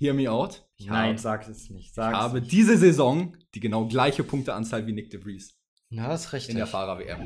hear me out. Ich Nein, hab, sag es nicht. Sag's ich habe nicht. diese Saison die genau gleiche Punkteanzahl wie Nick de Vries. Na, das ist richtig. In der Fahrer-WM.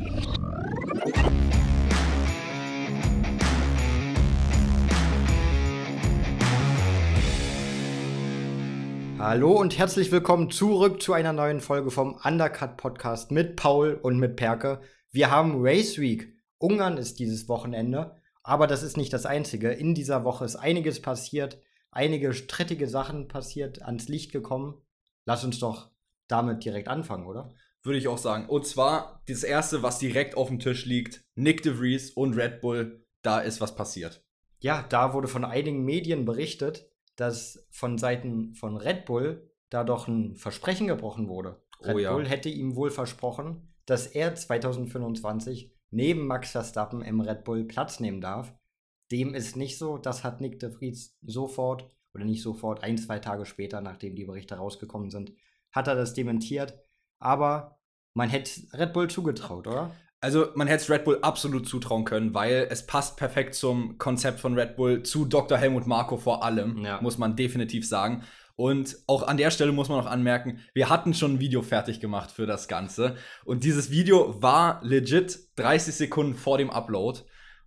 Hallo und herzlich willkommen zurück zu einer neuen Folge vom Undercut Podcast mit Paul und mit Perke. Wir haben Race Week. Ungarn ist dieses Wochenende, aber das ist nicht das einzige. In dieser Woche ist einiges passiert einige strittige Sachen passiert, ans Licht gekommen. Lass uns doch damit direkt anfangen, oder? Würde ich auch sagen. Und zwar das erste, was direkt auf dem Tisch liegt: Nick de Vries und Red Bull. Da ist was passiert. Ja, da wurde von einigen Medien berichtet, dass von Seiten von Red Bull da doch ein Versprechen gebrochen wurde. Oh Red oh, ja. Bull hätte ihm wohl versprochen, dass er 2025 neben Max Verstappen im Red Bull Platz nehmen darf. Dem ist nicht so. Das hat Nick de Vries sofort, oder nicht sofort, ein, zwei Tage später, nachdem die Berichte rausgekommen sind, hat er das dementiert. Aber man hätte Red Bull zugetraut, oder? Also man hätte es Red Bull absolut zutrauen können, weil es passt perfekt zum Konzept von Red Bull, zu Dr. Helmut Marko vor allem, ja. muss man definitiv sagen. Und auch an der Stelle muss man noch anmerken, wir hatten schon ein Video fertig gemacht für das Ganze. Und dieses Video war legit 30 Sekunden vor dem Upload.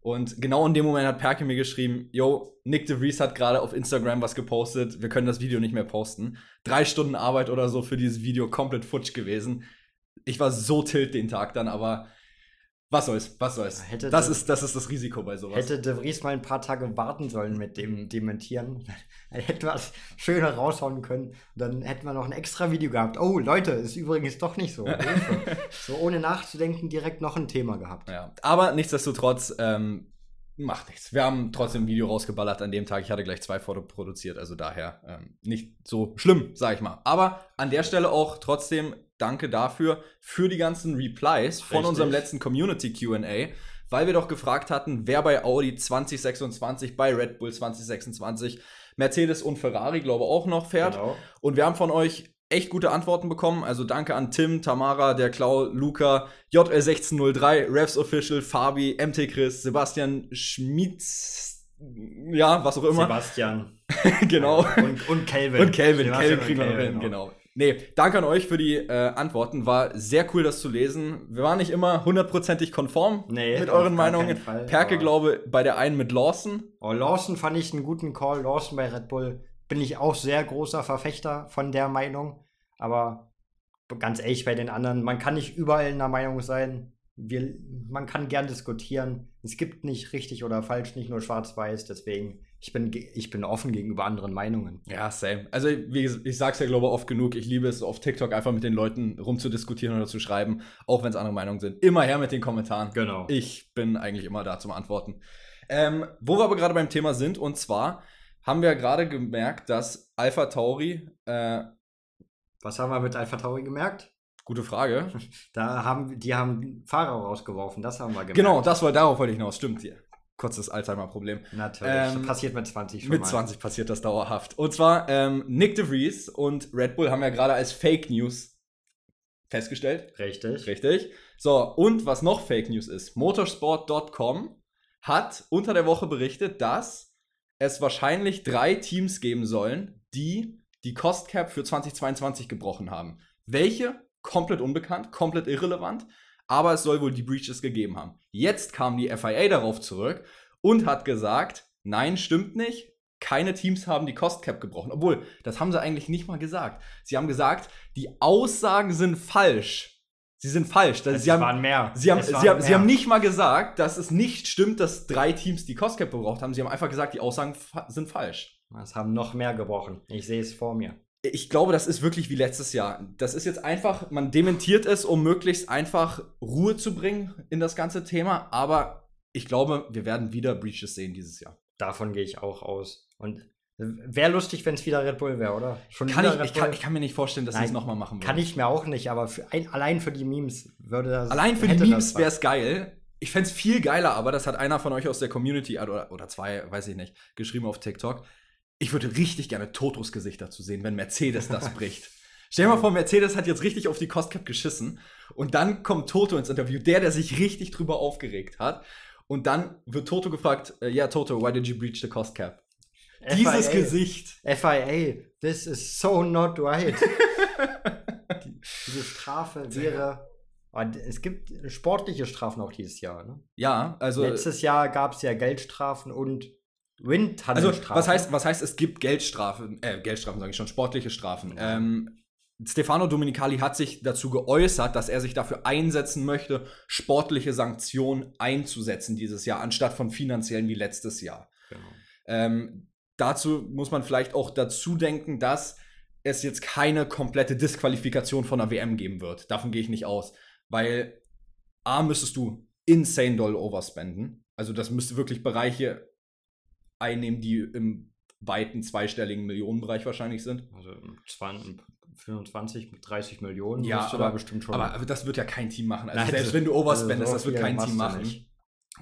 Und genau in dem Moment hat Perke mir geschrieben, yo, Nick DeVries hat gerade auf Instagram was gepostet, wir können das Video nicht mehr posten. Drei Stunden Arbeit oder so für dieses Video, komplett futsch gewesen. Ich war so tilt den Tag dann, aber was soll's, was soll's. Hätte das, ist, das ist das Risiko bei sowas. Hätte De Vries mal ein paar Tage warten sollen mit dem Dementieren. Dann hätten wir was schöner raushauen können. Dann hätten wir noch ein extra Video gehabt. Oh, Leute, ist übrigens doch nicht so. so ohne nachzudenken direkt noch ein Thema gehabt. Ja, aber nichtsdestotrotz, ähm, macht nichts. Wir haben trotzdem ein Video rausgeballert an dem Tag. Ich hatte gleich zwei Foto produziert, also daher ähm, nicht so schlimm, sag ich mal. Aber an der Stelle auch trotzdem danke dafür für die ganzen Replies von Richtig. unserem letzten Community QA, weil wir doch gefragt hatten, wer bei Audi 2026, bei Red Bull 2026, Mercedes und Ferrari, glaube ich, auch noch fährt. Genau. Und wir haben von euch echt gute Antworten bekommen. Also danke an Tim, Tamara, der Klau, Luca, JL1603, Revs Official, Fabi, MT Chris, Sebastian Schmitz, ja, was auch immer. Sebastian. genau. Und, und Kelvin. Und Kelvin, Kelvin kriegen wir noch hin, genau. Nee, danke an euch für die äh, Antworten. War sehr cool, das zu lesen. Wir waren nicht immer hundertprozentig konform nee, mit euren Meinungen. Fall, Perke, glaube bei der einen mit Lawson. Oh, Lawson fand ich einen guten Call. Lawson bei Red Bull bin ich auch sehr großer Verfechter von der Meinung. Aber ganz ehrlich, bei den anderen, man kann nicht überall in der Meinung sein. Wir, man kann gern diskutieren. Es gibt nicht richtig oder falsch, nicht nur schwarz-weiß. Deswegen ich bin, ich bin offen gegenüber anderen Meinungen. Ja, same. Also, wie ich sag's ja, glaube ich, oft genug. Ich liebe es, auf TikTok einfach mit den Leuten rumzudiskutieren oder zu schreiben, auch wenn es andere Meinungen sind. Immer her mit den Kommentaren. Genau. Ich bin eigentlich immer da zum Antworten. Ähm, wo wir aber gerade beim Thema sind, und zwar haben wir gerade gemerkt, dass Alpha Tauri. Äh, Was haben wir mit Alpha Tauri gemerkt? Gute Frage. Da haben, die haben Fahrer rausgeworfen, das haben wir gemerkt. Genau, das war, darauf wollte ich hinaus, stimmt hier kurzes Alzheimer-Problem. Natürlich. Ähm, passiert mit 20 schon Mit mal. 20 passiert das dauerhaft. Und zwar, ähm, Nick DeVries und Red Bull haben ja gerade als Fake News festgestellt. Richtig. Richtig. So, und was noch Fake News ist, motorsport.com hat unter der Woche berichtet, dass es wahrscheinlich drei Teams geben sollen, die die Cost Cap für 2022 gebrochen haben. Welche? Komplett unbekannt, komplett irrelevant aber es soll wohl die Breaches gegeben haben. Jetzt kam die FIA darauf zurück und hat gesagt, nein, stimmt nicht. Keine Teams haben die Cost Cap gebrochen. Obwohl, das haben sie eigentlich nicht mal gesagt. Sie haben gesagt, die Aussagen sind falsch. Sie sind falsch. Es sie haben, waren mehr. Sie haben, sie, haben, sie haben nicht mal gesagt, dass es nicht stimmt, dass drei Teams die Cost Cap gebraucht haben. Sie haben einfach gesagt, die Aussagen sind falsch. Es haben noch mehr gebrochen. Ich sehe es vor mir ich glaube, das ist wirklich wie letztes Jahr. Das ist jetzt einfach, man dementiert es, um möglichst einfach Ruhe zu bringen in das ganze Thema. Aber ich glaube, wir werden wieder Breaches sehen dieses Jahr. Davon gehe ich auch aus. Und wäre lustig, wenn es wieder Red Bull wäre, oder? Schon kann ich, ich, kann, ich, kann, mir nicht vorstellen, dass sie es nochmal machen würden. Kann ich mir auch nicht, aber für ein, allein für die Memes würde das. Allein für die Memes wäre es geil. Ich fände es viel geiler, aber das hat einer von euch aus der Community oder, oder zwei, weiß ich nicht, geschrieben auf TikTok ich würde richtig gerne Totos Gesicht dazu sehen, wenn Mercedes das bricht. Stell dir mal vor, Mercedes hat jetzt richtig auf die Cost Cap geschissen und dann kommt Toto ins Interview, der, der sich richtig drüber aufgeregt hat. Und dann wird Toto gefragt, ja, yeah, Toto, why did you breach the Cost Cap? Dieses Gesicht. FIA, this is so not right. Die, diese Strafe wäre. Es gibt sportliche Strafen auch dieses Jahr, ne? Ja, also. Letztes Jahr gab es ja Geldstrafen und Windtunnelstrafen. Also, was heißt, was heißt, es gibt Geldstrafen, äh, Geldstrafen sage ich schon, sportliche Strafen. Ähm, Stefano Domenicali hat sich dazu geäußert, dass er sich dafür einsetzen möchte, sportliche Sanktionen einzusetzen dieses Jahr, anstatt von finanziellen wie letztes Jahr. Genau. Ähm, dazu muss man vielleicht auch dazu denken, dass es jetzt keine komplette Disqualifikation von der WM geben wird. Davon gehe ich nicht aus. Weil A, müsstest du insane doll overspenden. Also das müsste wirklich Bereiche einnehmen, die im weiten zweistelligen Millionenbereich wahrscheinlich sind. Also 20, 25, 30 Millionen ja, aber, da bestimmt schon. Aber, aber, das wird ja kein Team machen. Also Nein, selbst wenn du overspendest, also so das wird kein Team machen. Nicht.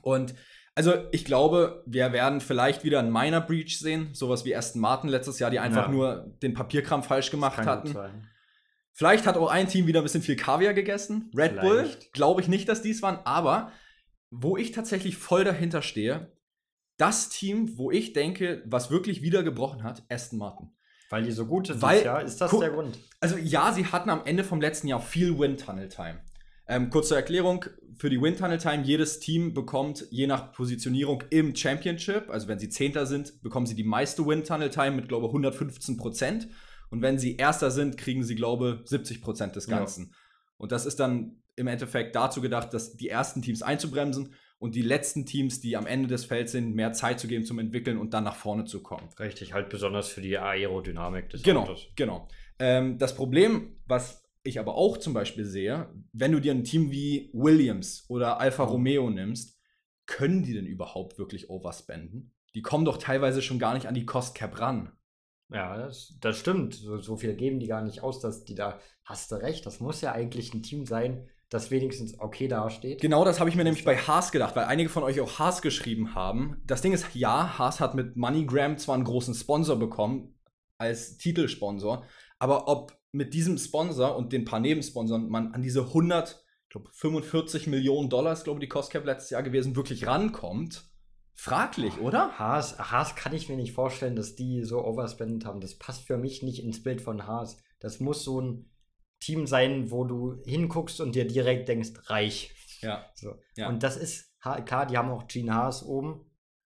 Und also ich glaube, wir werden vielleicht wieder einen Minor Breach sehen, sowas wie Aston Martin letztes Jahr, die einfach ja. nur den Papierkram falsch gemacht hatten. Vielleicht hat auch ein Team wieder ein bisschen viel Kaviar gegessen. Red vielleicht. Bull, glaube ich nicht, dass dies waren, aber wo ich tatsächlich voll dahinter stehe, das Team, wo ich denke, was wirklich wieder gebrochen hat, Aston Martin. Weil die so gut sind Weil, ja, ist das der Grund? Also ja, sie hatten am Ende vom letzten Jahr viel Wind-Tunnel-Time. Ähm, kurze Erklärung, für die Wind-Tunnel-Time, jedes Team bekommt je nach Positionierung im Championship, also wenn sie Zehnter sind, bekommen sie die meiste Wind-Tunnel-Time mit, glaube ich, 115 Prozent. Und wenn sie Erster sind, kriegen sie, glaube ich, 70 Prozent des Ganzen. Ja. Und das ist dann im Endeffekt dazu gedacht, dass die ersten Teams einzubremsen und die letzten Teams, die am Ende des Felds sind, mehr Zeit zu geben zum Entwickeln und dann nach vorne zu kommen. Richtig, halt besonders für die Aerodynamik des genau, Autos. Genau, ähm, das Problem, was ich aber auch zum Beispiel sehe, wenn du dir ein Team wie Williams oder Alfa mhm. Romeo nimmst, können die denn überhaupt wirklich overspenden? Die kommen doch teilweise schon gar nicht an die Cost Cap ran. Ja, das, das stimmt. So, so, viel geben die gar nicht aus, dass die da, hast du recht, das muss ja eigentlich ein Team sein, das wenigstens okay dasteht. Genau das habe ich mir nämlich bei Haas gedacht, weil einige von euch auch Haas geschrieben haben. Das Ding ist, ja, Haas hat mit MoneyGram zwar einen großen Sponsor bekommen, als Titelsponsor, aber ob mit diesem Sponsor und den paar Nebensponsoren man an diese 100, ich glaube 45 Millionen Dollar, ist glaube ich die Cost Cap letztes Jahr gewesen, wirklich rankommt, fraglich, oder? Haas, Haas kann ich mir nicht vorstellen, dass die so overspended haben. Das passt für mich nicht ins Bild von Haas. Das muss so ein Team sein, wo du hinguckst und dir direkt denkst, reich. Ja. So. ja. Und das ist, klar, die haben auch Gene Haas oben.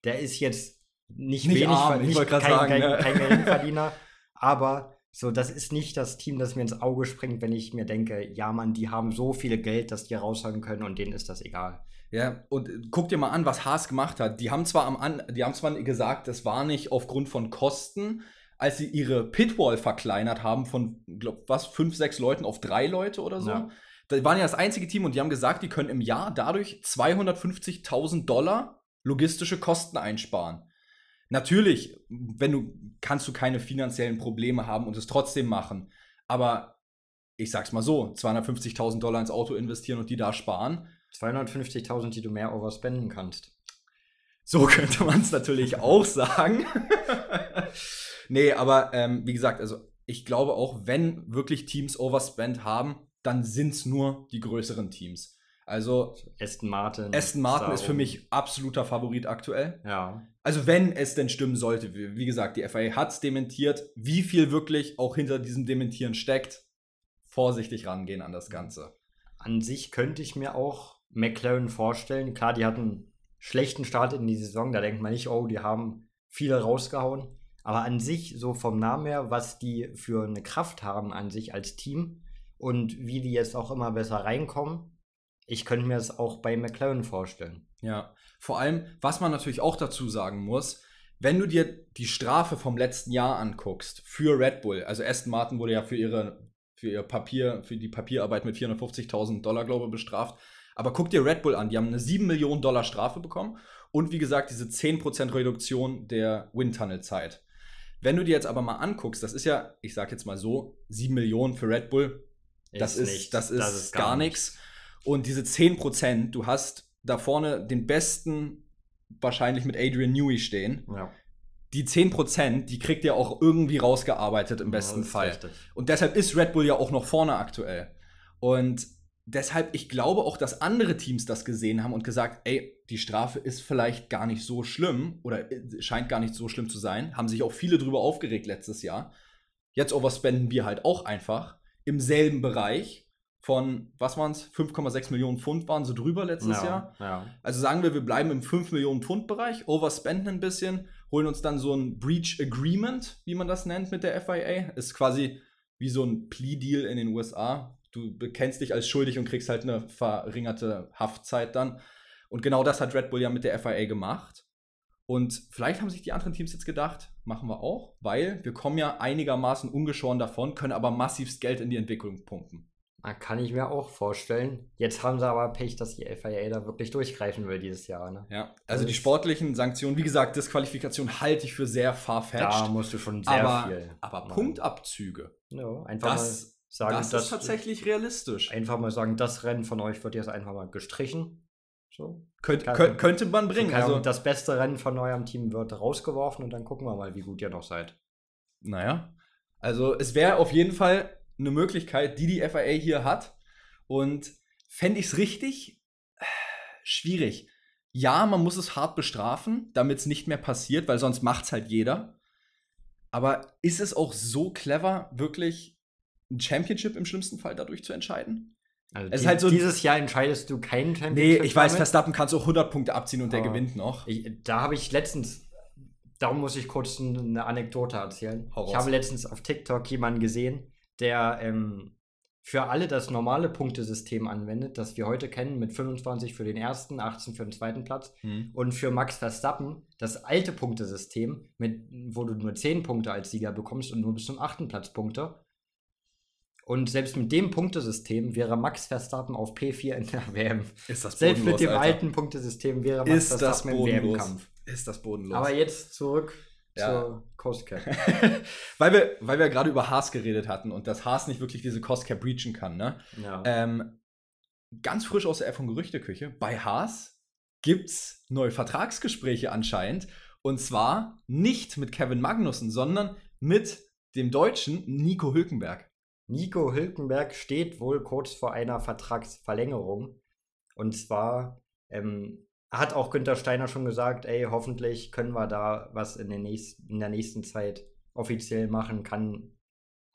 Der ist jetzt nicht, nicht wenig, arm, nicht, kein, sagen, kein, ne? kein Geringverdiener, aber so, das ist nicht das Team, das mir ins Auge springt, wenn ich mir denke, ja, Mann, die haben so viel Geld, dass die raushauen können und denen ist das egal. Ja, und guck dir mal an, was Haas gemacht hat. Die haben zwar am an, die haben zwar gesagt, das war nicht aufgrund von Kosten, als sie ihre Pitwall verkleinert haben von, glaub, was, fünf, sechs Leuten auf drei Leute oder so. Ja. Da waren ja das einzige Team und die haben gesagt, die können im Jahr dadurch 250.000 Dollar logistische Kosten einsparen. Natürlich, wenn du, kannst du keine finanziellen Probleme haben und es trotzdem machen. Aber ich sag's mal so, 250.000 Dollar ins Auto investieren und die da sparen. 250.000, die du mehr overspenden kannst. So könnte man es natürlich auch sagen. nee, aber ähm, wie gesagt, also ich glaube auch, wenn wirklich Teams Overspend haben, dann sind es nur die größeren Teams. Also Aston Martin. Aston Martin ist für mich absoluter Favorit aktuell. Ja. Also wenn es denn stimmen sollte, wie gesagt, die FAA hat es dementiert, wie viel wirklich auch hinter diesem Dementieren steckt, vorsichtig rangehen an das Ganze. An sich könnte ich mir auch McLaren vorstellen. Klar, die hatten einen schlechten Start in die Saison, da denkt man nicht, oh, die haben viele rausgehauen. Aber an sich, so vom Namen her, was die für eine Kraft haben an sich als Team und wie die jetzt auch immer besser reinkommen, ich könnte mir das auch bei McLaren vorstellen. Ja, vor allem, was man natürlich auch dazu sagen muss, wenn du dir die Strafe vom letzten Jahr anguckst für Red Bull, also Aston Martin wurde ja für ihre für ihr Papier, für die Papierarbeit mit 450.000 Dollar, glaube ich, bestraft. Aber guck dir Red Bull an, die haben eine 7 Millionen Dollar Strafe bekommen und wie gesagt diese 10% Reduktion der Windtunnel-Zeit. Wenn du dir jetzt aber mal anguckst, das ist ja, ich sag jetzt mal so, 7 Millionen für Red Bull, das ist, ist das, ist das ist gar, gar nichts. Und diese 10%, du hast da vorne den besten wahrscheinlich mit Adrian Newey stehen. Ja. Die 10%, die kriegt ihr auch irgendwie rausgearbeitet im besten ja, Fall. Richtig. Und deshalb ist Red Bull ja auch noch vorne aktuell. Und deshalb, ich glaube auch, dass andere Teams das gesehen haben und gesagt, ey, die Strafe ist vielleicht gar nicht so schlimm oder äh, scheint gar nicht so schlimm zu sein. Haben sich auch viele drüber aufgeregt letztes Jahr. Jetzt overspenden wir halt auch einfach im selben Bereich von, was waren es, 5,6 Millionen Pfund waren so drüber letztes Ja, Jahr. ja. Also sagen wir, wir bleiben im 5 Millionen Pfund Bereich, overspenden ein bisschen, holen uns dann so ein Breach Agreement, wie man das nennt mit der FIA. Ist quasi wie so ein Plea-Deal in den USA. Du bekennst dich als schuldig und kriegst halt eine verringerte Haftzeit dann. Und genau das hat Red Bull ja mit der FIA gemacht. Und vielleicht haben sich die anderen Teams jetzt gedacht, machen wir auch, weil wir kommen ja einigermaßen ungeschoren davon, können aber massivst Geld in die Entwicklung pumpen. Kann ich mir auch vorstellen. Jetzt haben sie aber Pech, dass die FIA da wirklich durchgreifen will dieses Jahr. Ne? Ja, also die Das- sportlichen Sanktionen, wie gesagt, Disqualifikation halte ich für sehr Da farfetched. musst du schon sehr aber, viel. aber. Punktabzüge, Ja, einfach das, sagen, das dass ist tatsächlich realistisch. einfach mal sagen, das Rennen von euch wird jetzt einfach mal gestrichen. So. Könnt, Kann- könnt, könnte man bringen. Also, das beste Rennen von eurem Team wird rausgeworfen und dann gucken wir mal, wie gut ihr noch seid. naja, also es wäre auf jeden Fall eine Möglichkeit, die die FIA hier hat. Und fände ich es richtig schwierig. Ja, man muss es hart bestrafen, damit es nicht mehr passiert, weil sonst macht es halt jeder. Aber ist es auch so clever, wirklich ein Championship im schlimmsten Fall dadurch zu entscheiden? Also die, halt so- dieses Jahr entscheidest du keinen Nee, Championship. ich weiß, damit. Verstappen kannst du auch 100 Punkte abziehen und der Aber gewinnt noch. Ich, da habe ich letztens, darum muss ich kurz eine Anekdote erzählen. Raus. Ich habe letztens auf TikTok jemanden gesehen, der ähm, für alle das normale Punktesystem anwendet, das wir heute kennen, mit 25 für den ersten, 18 für den zweiten Platz. Hm. Und für Max Verstappen das alte Punktesystem, mit, wo du nur 10 Punkte als Sieger bekommst und nur bis zum achten Platz Punkte. Und selbst mit dem Punktesystem wäre Max Verstappen auf P4 in der WM. Ist das Selbst mit dem Alter. alten Punktesystem wäre Max Ist das Verstappen im bodenlos. WM-Kampf. Ist das bodenlos. Aber jetzt zurück Ja. zur Coast Cap. weil wir, weil wir gerade über Haas geredet hatten und dass Haas nicht wirklich diese Cost Cap breachen kann, ne? ja. Ähm, ganz frisch aus der F1 Gerüchteküche. Bei Haas gibt's neue Vertragsgespräche anscheinend. Und zwar nicht mit Kevin Magnussen, sondern mit dem Deutschen Nico Hülkenberg. Nico Hülkenberg steht wohl kurz vor einer Vertragsverlängerung. Und zwar ähm, hat auch Günther Steiner schon gesagt, ey, hoffentlich können wir da was in, nächsten, in der nächsten Zeit offiziell machen, kann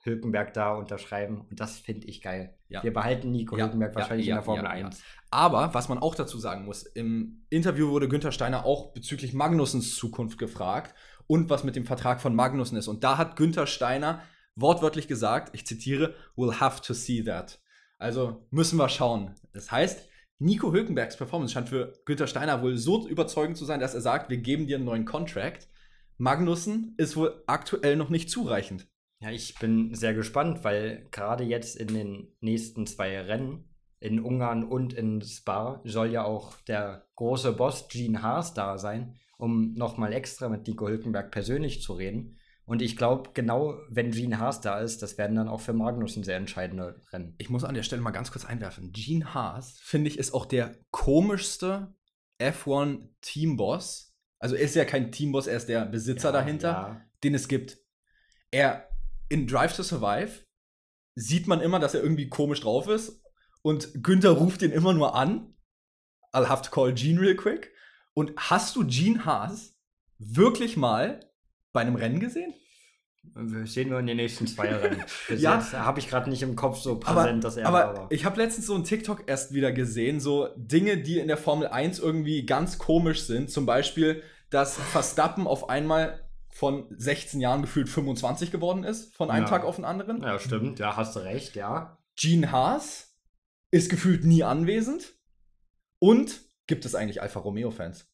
Hülkenberg da unterschreiben. Und das finde ich geil. Ja. Wir behalten Nico Ja, Hülkenberg wahrscheinlich ja, in der Formel ja, ja. 1. Aber was man auch dazu sagen muss, im Interview wurde Günther Steiner auch bezüglich Magnussens Zukunft gefragt und was mit dem Vertrag von Magnussen ist. Und da hat Günther Steiner wortwörtlich gesagt, ich zitiere, we'll have to see that. Also müssen wir schauen. Das heißt, Nico Hülkenbergs Performance scheint für Günther Steiner wohl so überzeugend zu sein, dass er sagt, wir geben dir einen neuen Contract. Magnussen ist wohl aktuell noch nicht zureichend. Ja, ich bin sehr gespannt, weil gerade jetzt in den nächsten zwei Rennen, in Ungarn und in Spa, soll ja auch der große Boss Gene Haas da sein, um nochmal extra mit Nico Hülkenberg persönlich zu reden. Und ich glaube, genau wenn Gene Haas da ist, das werden dann auch für Magnussen sehr entscheidende Rennen. Ich muss an der Stelle mal ganz kurz einwerfen. Gene Haas, finde ich, ist auch der komischste F1-Teamboss. Also er ist ja kein Teamboss, er ist der Besitzer Ja, dahinter, ja. den es gibt. Er in Drive to Survive sieht man immer, dass er irgendwie komisch drauf ist. Und Günther ruft ihn immer nur an. I'll have to call Gene real quick. Und hast du Gene Haas wirklich mal bei einem Rennen gesehen? Sehen wir in den nächsten zwei Rennen. Ja. habe ich gerade nicht im Kopf so Aber, präsent, dass er aber da war. ich habe letztens so einen TikTok erst wieder gesehen, so Dinge, die in der Formel 1 irgendwie ganz komisch sind. Zum Beispiel, dass Verstappen auf einmal von 16 Jahren gefühlt 25 geworden ist, von einem Ja. Tag auf den anderen. Ja, stimmt, ja, hast du recht, ja. Gene Haas ist gefühlt nie anwesend. Und gibt es eigentlich Alfa Romeo-Fans?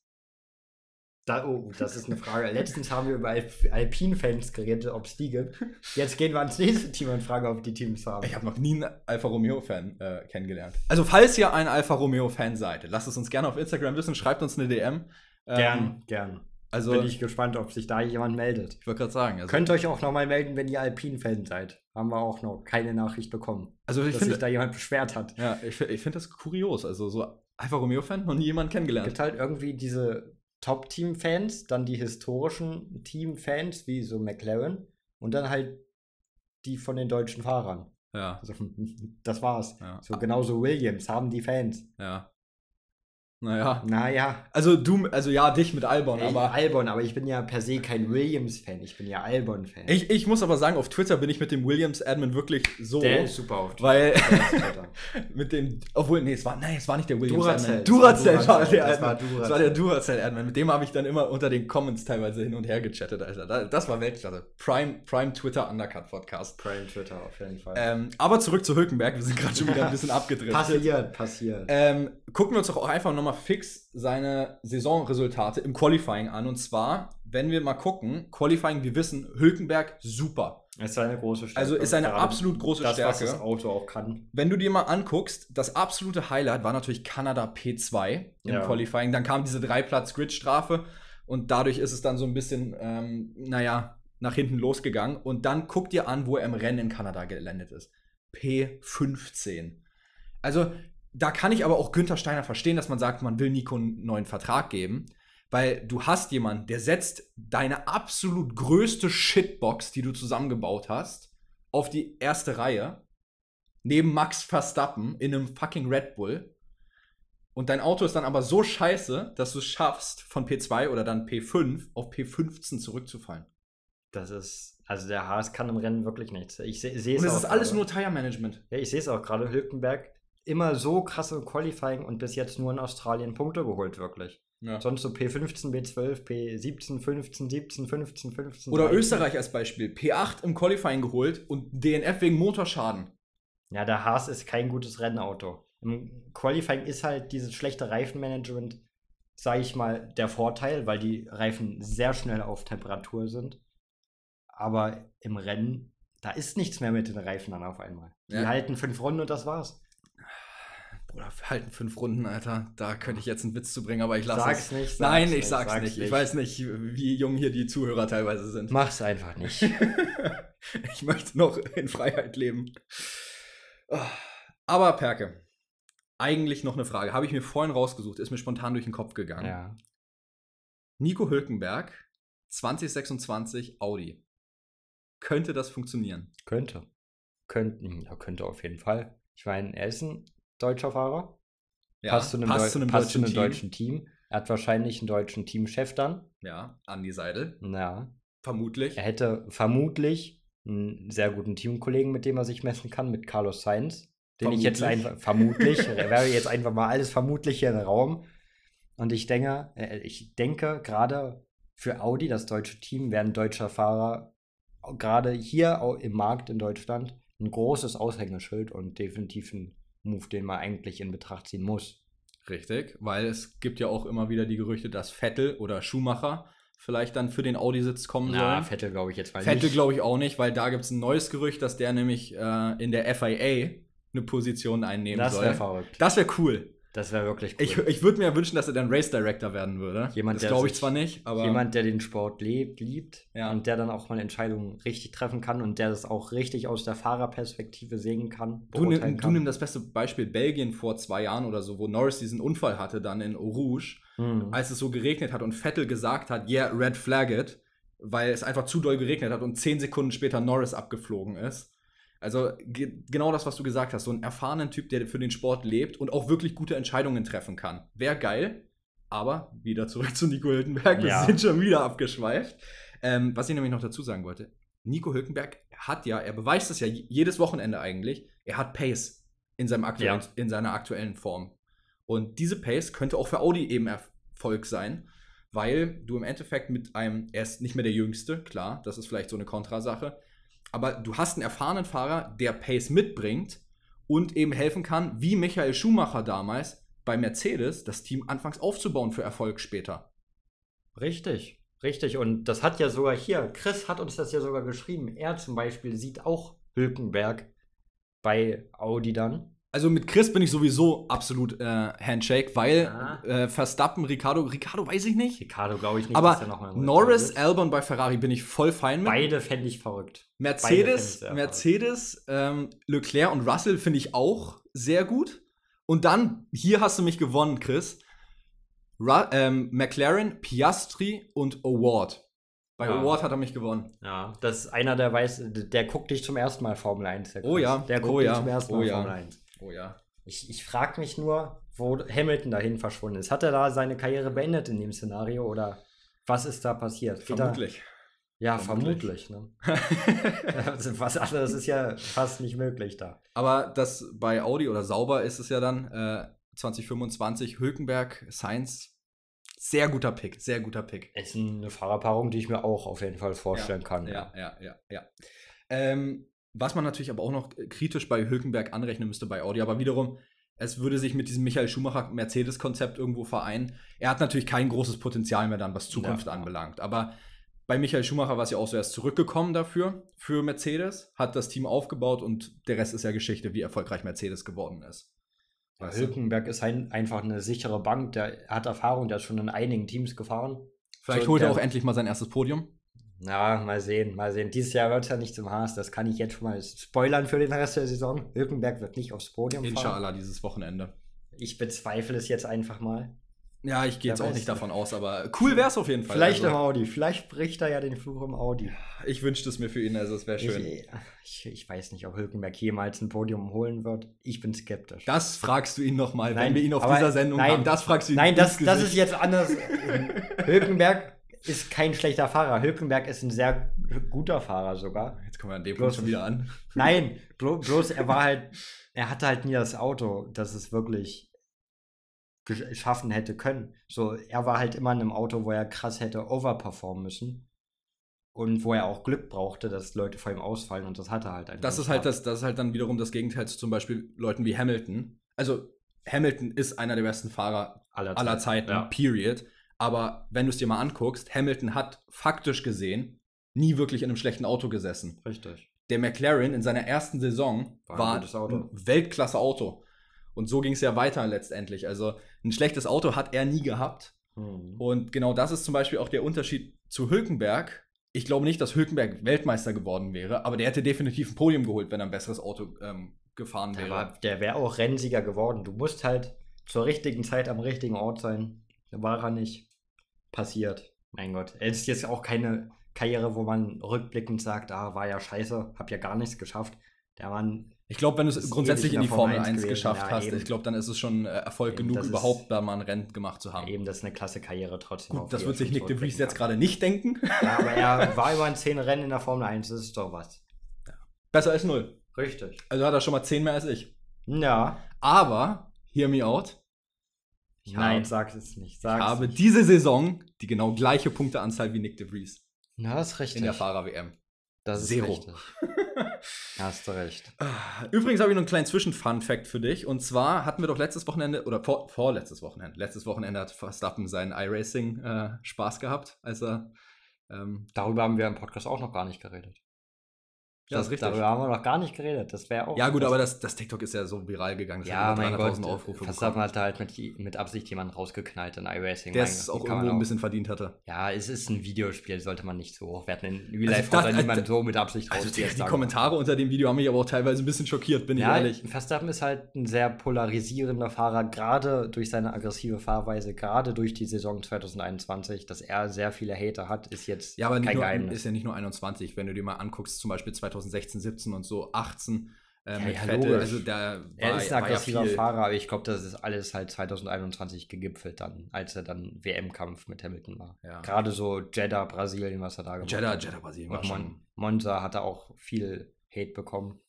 Da, oh, das ist eine Frage. Letztens haben wir über Alp Alpine-Fans geredet, ob es die gibt. Jetzt gehen wir ans nächste Team und fragen, ob die Teams haben. Ich habe noch nie einen Alfa Romeo-Fan äh, kennengelernt. Also, falls ihr ein Alfa Romeo-Fan seid, lasst es uns gerne auf Instagram wissen, schreibt uns eine DM. Ähm, Gern, gern. Also, Bin ich, ich gespannt, ob sich da jemand meldet. wollte gerade sagen. Also, Könnt euch auch nochmal melden, wenn ihr Alpine-Fan seid. Haben wir auch noch keine Nachricht bekommen, also ich dass sich finde da jemand beschwert hat. ja, ich, ich find das kurios. Also, so Alfa Romeo-Fan, noch nie jemand Es kennengelernt. gibt halt irgendwie diese Top-Team-Fans, dann die historischen Team-Fans, wie so McLaren, und dann halt die von den deutschen Fahrern. Ja. Also, das war's. Ja. So genauso Williams haben die Fans. Ja. Naja. Naja. Also du, also ja, dich mit Albon, Ey, aber. Albon, aber ich bin ja per se kein Williams-Fan, ich bin ja Albon-Fan. Ich, ich muss aber sagen, auf Twitter bin ich mit dem Williams-Admin wirklich so. Der ist super auf Weil Twitter. mit dem, obwohl, nee, es war, nein, es war nicht der Williams Duracell. Admin. Duracell war der Duracell. Das war Admin. Das Duracell. war der Duracell Admin. Mit dem habe ich dann immer unter den Comments teilweise hin und her gechattet, Alter. Da- Das war Weltklasse. Prime, Prime Twitter Undercut Podcast. Prime Twitter auf jeden Fall. Ähm, aber zurück zu Hülkenberg. Wir sind gerade schon wieder ein bisschen abgedriftet. passiert, passiert. Ähm, gucken wir uns doch auch einfach nochmal fix seine Saisonresultate im Qualifying an. Und zwar, wenn wir mal gucken, Qualifying, wir wissen, Hülkenberg super. ist eine große Stärke. Also ist eine absolut große das, was Stärke. das Auto auch kann. Wenn du dir mal anguckst, das absolute Highlight war natürlich Kanada P2 im Ja. Qualifying. Dann kam diese Dreiplatz-Grid-Strafe und dadurch ist es dann so ein bisschen, ähm, naja, nach hinten losgegangen. Und dann guck dir an, wo er im Rennen in Kanada gelandet ist. P15. Also, da kann ich aber auch Günther Steiner verstehen, dass man sagt, man will Nico einen neuen Vertrag geben. Weil du hast jemanden, der setzt deine absolut größte Shitbox, die du zusammengebaut hast, auf die erste Reihe. Neben Max Verstappen in einem fucking Red Bull. Und dein Auto ist dann aber so scheiße, dass du es schaffst, von P2 oder dann P5 auf P15 zurückzufallen. Das ist, also der Haas kann im Rennen wirklich nichts. Ich sehe sehe Und es ist alles nur Tire Management. Ja, ich sehe es auch gerade. Hülkenberg immer so krasse Qualifying und bis jetzt nur in Australien Punkte geholt, wirklich. Ja. Sonst so P15, B12, P17, 15, 17, 15, 15. Oder 13. Österreich als Beispiel. P8 im Qualifying geholt und DNF wegen Motorschaden. Ja, der Haas ist kein gutes Rennauto. Im Qualifying ist halt dieses schlechte Reifenmanagement, sage ich mal, der Vorteil, weil die Reifen sehr schnell auf Temperatur sind. Aber im Rennen, da ist nichts mehr mit den Reifen dann auf einmal. Die Ja. halten fünf Runden und das war's. Bruder, wir halten fünf Runden, Alter. Da könnte ich jetzt einen Witz zu bringen, aber ich lasse Sag's es. nicht. sag's Nein, ich nicht, sag's, nicht. Ich weiß nicht, wie jung hier die Zuhörer teilweise sind. Mach's einfach nicht. ich möchte noch in Freiheit leben. Ah. Aber Perke, eigentlich noch eine Frage. Habe ich mir vorhin rausgesucht, ist mir spontan durch den Kopf gegangen. ja. Nico Hülkenberg, 2026 Audi. Könnte das funktionieren? Könnte. Könnten, ja, könnte auf jeden Fall. Ich meine, er ist ein deutscher Fahrer. passt zu einem, passt Deu zu einem passt zu deutschen, einem Team. deutschen Team. Er hat wahrscheinlich einen deutschen Teamchef dann. Ja, Andi Seidel. Ja. Vermutlich. Er hätte vermutlich einen sehr guten Teamkollegen, mit dem er sich messen kann, mit Carlos Sainz. Den ich jetzt Vermutlich. einfach, vermutlich, er wäre jetzt einfach mal alles vermutlich hier im Raum. Und ich denke, äh, ich denke, gerade für Audi, das deutsche Team, wäre ein deutscher Fahrer gerade hier im Markt in Deutschland ein großes Aushängeschild und definitiv ein Move, den man eigentlich in Betracht ziehen muss. Richtig, weil es gibt ja auch immer wieder die Gerüchte, dass Vettel oder Schumacher vielleicht dann für den Audi-Sitz kommen Na, sollen. Vettel glaube ich jetzt mal Vettel glaube ich auch nicht, weil da gibt es ein neues Gerücht, dass der nämlich äh, in der FIA eine Position einnehmen das soll. wäre verrückt. Das wäre cool. Das wäre wirklich cool. Ich, ich würde mir wünschen, dass er dann Race Director werden würde. Jemand, das glaube ich zwar nicht, aber Jemand, der den Sport lebt, liebt Ja. und der dann auch mal Entscheidungen richtig treffen kann und der das auch richtig aus der Fahrerperspektive sehen kann. du, nimm, beurteilen du kann. nimm das beste Beispiel Belgien vor zwei Jahren oder so, wo Norris diesen Unfall hatte, dann in Eau Rouge, Hm. als es so geregnet hat und Vettel gesagt hat, yeah, red flag it, weil es einfach zu doll geregnet hat und zehn Sekunden später Norris abgeflogen ist. Also ge genau das, was du gesagt hast, so einen erfahrenen Typ, der für den Sport lebt und auch wirklich gute Entscheidungen treffen kann. Wäre geil, aber wieder zurück zu Nico Hülkenberg, wir Ja. sind schon wieder abgeschweift. Ähm, was ich nämlich noch dazu sagen wollte, Nico Hülkenberg hat ja, er beweist es ja jedes Wochenende eigentlich, er hat Pace in, seinem aktuellen, Ja. in seiner aktuellen Form. Und diese Pace könnte auch für Audi eben Erfolg sein, weil du im Endeffekt mit einem, er ist nicht mehr der Jüngste, klar, das ist vielleicht so eine Kontrasache, aber du hast einen erfahrenen Fahrer, der Pace mitbringt und eben helfen kann, wie Michael Schumacher damals bei Mercedes, das Team anfangs aufzubauen für Erfolg später. Richtig, richtig. Und das hat ja sogar hier, Chris hat uns das ja sogar geschrieben. Er zum Beispiel sieht auch Hülkenberg bei Audi dann. Also mit Chris bin ich sowieso absolut äh, Handshake, weil äh, Verstappen, Ricardo, Ricardo weiß ich nicht. Ricardo glaube ich nicht, Aber er Norris. Albon bei Ferrari bin ich voll fein mit. Beide fände ich verrückt. Mercedes, ich Mercedes, ähm, Leclerc und Russell finde ich auch sehr gut. Und dann, hier hast du mich gewonnen, Chris. Ru ähm, McLaren, Piastri und Award. Bei ja. Award hat er mich gewonnen. Ja, das ist einer, der weiß, der guckt dich zum ersten Mal Formel 1. oh ja, der guckt oh dich ja. zum ersten Mal oh Formel 1. Oh ja. Ich, ich frage mich nur, wo Hamilton dahin verschwunden ist. Hat er da seine Karriere beendet in dem Szenario oder was ist da passiert? Vermutlich. Ja, vermutlich. vermutlich ne? Also, was anderes ist ja fast nicht möglich da. Aber das bei Audi oder Sauber ist es ja dann äh, 2025 Hülkenberg, Sainz. Sehr guter Pick, sehr guter Pick. Ist eine Fahrerpaarung, die ich mir auch auf jeden Fall vorstellen ja, kann. Ja, ja, ja, ja. Ähm, was man natürlich aber auch noch kritisch bei Hülkenberg anrechnen müsste bei Audi, aber wiederum, es würde sich mit diesem Michael Schumacher Mercedes-Konzept irgendwo vereinen. Er hat natürlich kein großes Potenzial mehr dann, was Zukunft ja. anbelangt. Aber bei Michael Schumacher war es ja auch so erst zurückgekommen dafür, für Mercedes, hat das Team aufgebaut und der Rest ist ja Geschichte, wie erfolgreich Mercedes geworden ist. Ja, Hülkenberg ist ein, einfach eine sichere Bank, der hat Erfahrung, der ist schon in einigen Teams gefahren. Vielleicht so, holt er auch endlich mal sein erstes Podium. Na, mal sehen, mal sehen. Dieses Jahr wird es ja nicht zum Haas, das kann ich jetzt schon mal spoilern für den Rest der Saison. Hülkenberg wird nicht aufs Podium fahren. Inshallah dieses Wochenende. Ich bezweifle es jetzt einfach mal. Ja, ich gehe jetzt auch nicht davon aus, aber cool wäre es auf jeden Fall. Vielleicht also. im Audi, vielleicht bricht er ja den Fluch im Audi. Ich wünschte es mir für ihn, also es wäre schön. Ich, ich, ich, weiß nicht, ob Hülkenberg jemals ein Podium holen wird. Ich bin skeptisch. Das fragst du ihn nochmal, wenn wir ihn auf dieser Sendung nein, haben. Das fragst du ihn Nein, das, das ist jetzt anders. Hülkenberg ist kein schlechter Fahrer. Hülkenberg ist ein sehr guter Fahrer sogar. Jetzt kommen wir an dem Punkt schon wieder an. Nein, bloß er war halt, er hatte halt nie das Auto, das es wirklich schaffen hätte können. So, er war halt immer in einem Auto, wo er krass hätte overperformen müssen. Und wo er auch Glück brauchte, dass Leute vor ihm ausfallen und das hatte er halt einfach. Das ist halt das, das ist halt dann wiederum das Gegenteil zu zum Beispiel Leuten wie Hamilton. Also Hamilton ist einer der besten Fahrer aller, aller Zeiten, ja. period. Aber wenn du es dir mal anguckst, Hamilton hat faktisch gesehen nie wirklich in einem schlechten Auto gesessen. Richtig. Der McLaren in seiner ersten Saison war, war ein, ein Weltklasse-Auto. Und so ging es ja weiter letztendlich. Also ein schlechtes Auto hat er nie gehabt. Mhm. Und genau das ist zum Beispiel auch der Unterschied zu Hülkenberg. Ich glaube nicht, dass Hülkenberg Weltmeister geworden wäre, aber der hätte definitiv ein Podium geholt, wenn er ein besseres Auto ähm, gefahren wäre. Der, der wäre auch Rennsieger geworden. Du musst halt zur richtigen Zeit am richtigen Ort sein. Da war er nicht passiert. Mein Gott. Es ist jetzt auch keine Karriere, wo man rückblickend sagt, ah, war ja scheiße, hab ja gar nichts geschafft. Der Mann. Ich glaube, wenn du es grundsätzlich in die Formel 1, 1 geschafft ja, hast, eben. ich glaube, dann ist es schon äh, Erfolg eben, genug, überhaupt da mal ein Rennen gemacht zu haben. Eben, das ist eine klasse Karriere trotzdem. Gut, das wird sich Nick de Vries jetzt gerade nicht denken. Ja, aber er war über ein 10 Rennen in der Formel 1, das ist doch was. Besser als null. Richtig. Also hat er schon mal 10 mehr als ich. Ja. Aber, hear me out, ich Nein, sag es nicht. Sag's ich habe nicht. diese Saison die genau gleiche Punkteanzahl wie Nick de Vries. Na, das ist richtig. In der Fahrer-WM. Das ist Zero. richtig. Hast du recht. Übrigens habe ich noch einen kleinen Zwischen-Fun-Fact für dich. Und zwar hatten wir doch letztes Wochenende, oder vor, vorletztes Wochenende, letztes Wochenende hat Verstappen seinen iRacing äh, Spaß gehabt, als er. Ähm, Darüber haben wir im Podcast auch noch gar nicht geredet. Ja, das, ist richtig. Darüber haben wir noch gar nicht geredet. Das wäre auch. Ja, gut, aber das, das TikTok ist ja so viral gegangen. Das ja, mein Gott. Aufrufe Verstappen hat da halt mit, mit Absicht jemanden rausgeknallt in iRacing. Der es auch irgendwo ein bisschen verdient hatte. Ja, es ist ein Videospiel, sollte man nicht so hochwerten. In Real Life also hat da niemand so mit Absicht also die, die Kommentare unter dem Video haben mich aber auch teilweise ein bisschen schockiert, bin ja, ich ehrlich. Verstappen ist halt ein sehr polarisierender Fahrer, gerade durch seine aggressive Fahrweise, gerade durch die Saison 2021, dass er sehr viele Hater hat, ist jetzt ja, aber kein nur, Geheimnis. ist ja nicht nur 21. Wenn du dir mal anguckst, zum Beispiel 2016, 17 und so 18 äh, ja, mit ja, Vettel. Also da er ist ein aggressiver ja Fahrer, aber ich glaube, das ist alles halt 2021 gegipfelt dann, als er dann WM-Kampf mit Hamilton war. Ja. Gerade so Jeddah, Brasilien, was er da gemacht Jeddah, hat. Jeddah, Brasilien war schon. Monza hat er auch viel Hate bekommen.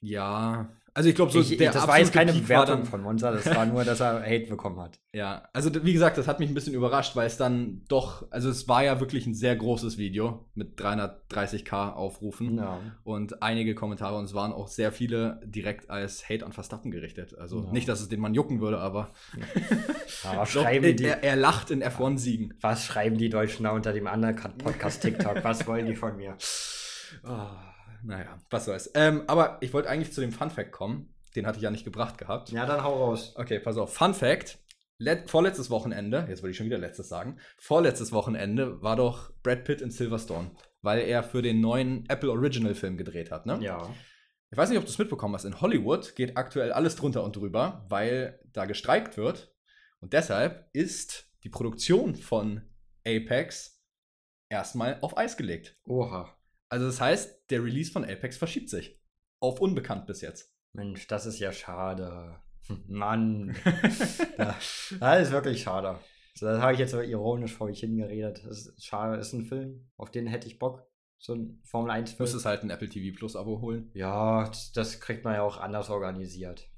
Ja, also ich glaube, so ich, der das war jetzt keine Peak Bewertung von Monza, das war nur, dass er Hate bekommen hat. Ja, also wie gesagt, das hat mich ein bisschen überrascht, weil es dann doch, also es war ja wirklich ein sehr großes Video mit 330k Aufrufen ja. und einige Kommentare und es waren auch sehr viele direkt als Hate an Verstappen gerichtet. Also ja. nicht, dass es den Mann jucken würde, aber, aber schreiben die, er, er, lacht in F1-Siegen. Was schreiben die Deutschen da unter dem anderen Podcast TikTok? Was wollen die von mir? Oh naja, was soll's. Ähm, aber ich wollte eigentlich zu dem Fun Fact kommen. Den hatte ich ja nicht gebracht gehabt. Ja, dann hau raus. Okay, pass auf. Fun Fact. Let vorletztes Wochenende, jetzt wollte ich schon wieder letztes sagen, vorletztes Wochenende war doch Brad Pitt in Silverstone, weil er für den neuen Apple Original Film gedreht hat, ne? Ja. Ich weiß nicht, ob du es mitbekommen hast. In Hollywood geht aktuell alles drunter und drüber, weil da gestreikt wird. Und deshalb ist die Produktion von Apex erstmal auf Eis gelegt. Oha. Also das heißt, der Release von Apex verschiebt sich. Auf unbekannt bis jetzt. Mensch, das ist ja schade. Mann. das ist wirklich schade. Das habe ich jetzt so ironisch vor mich hingeredet. Das ist schade, das ist ein Film, auf den hätte ich Bock. So ein Formel 1 Film. Müsstest halt ein Apple TV Plus Abo holen. Ja, das, das kriegt man ja auch anders organisiert.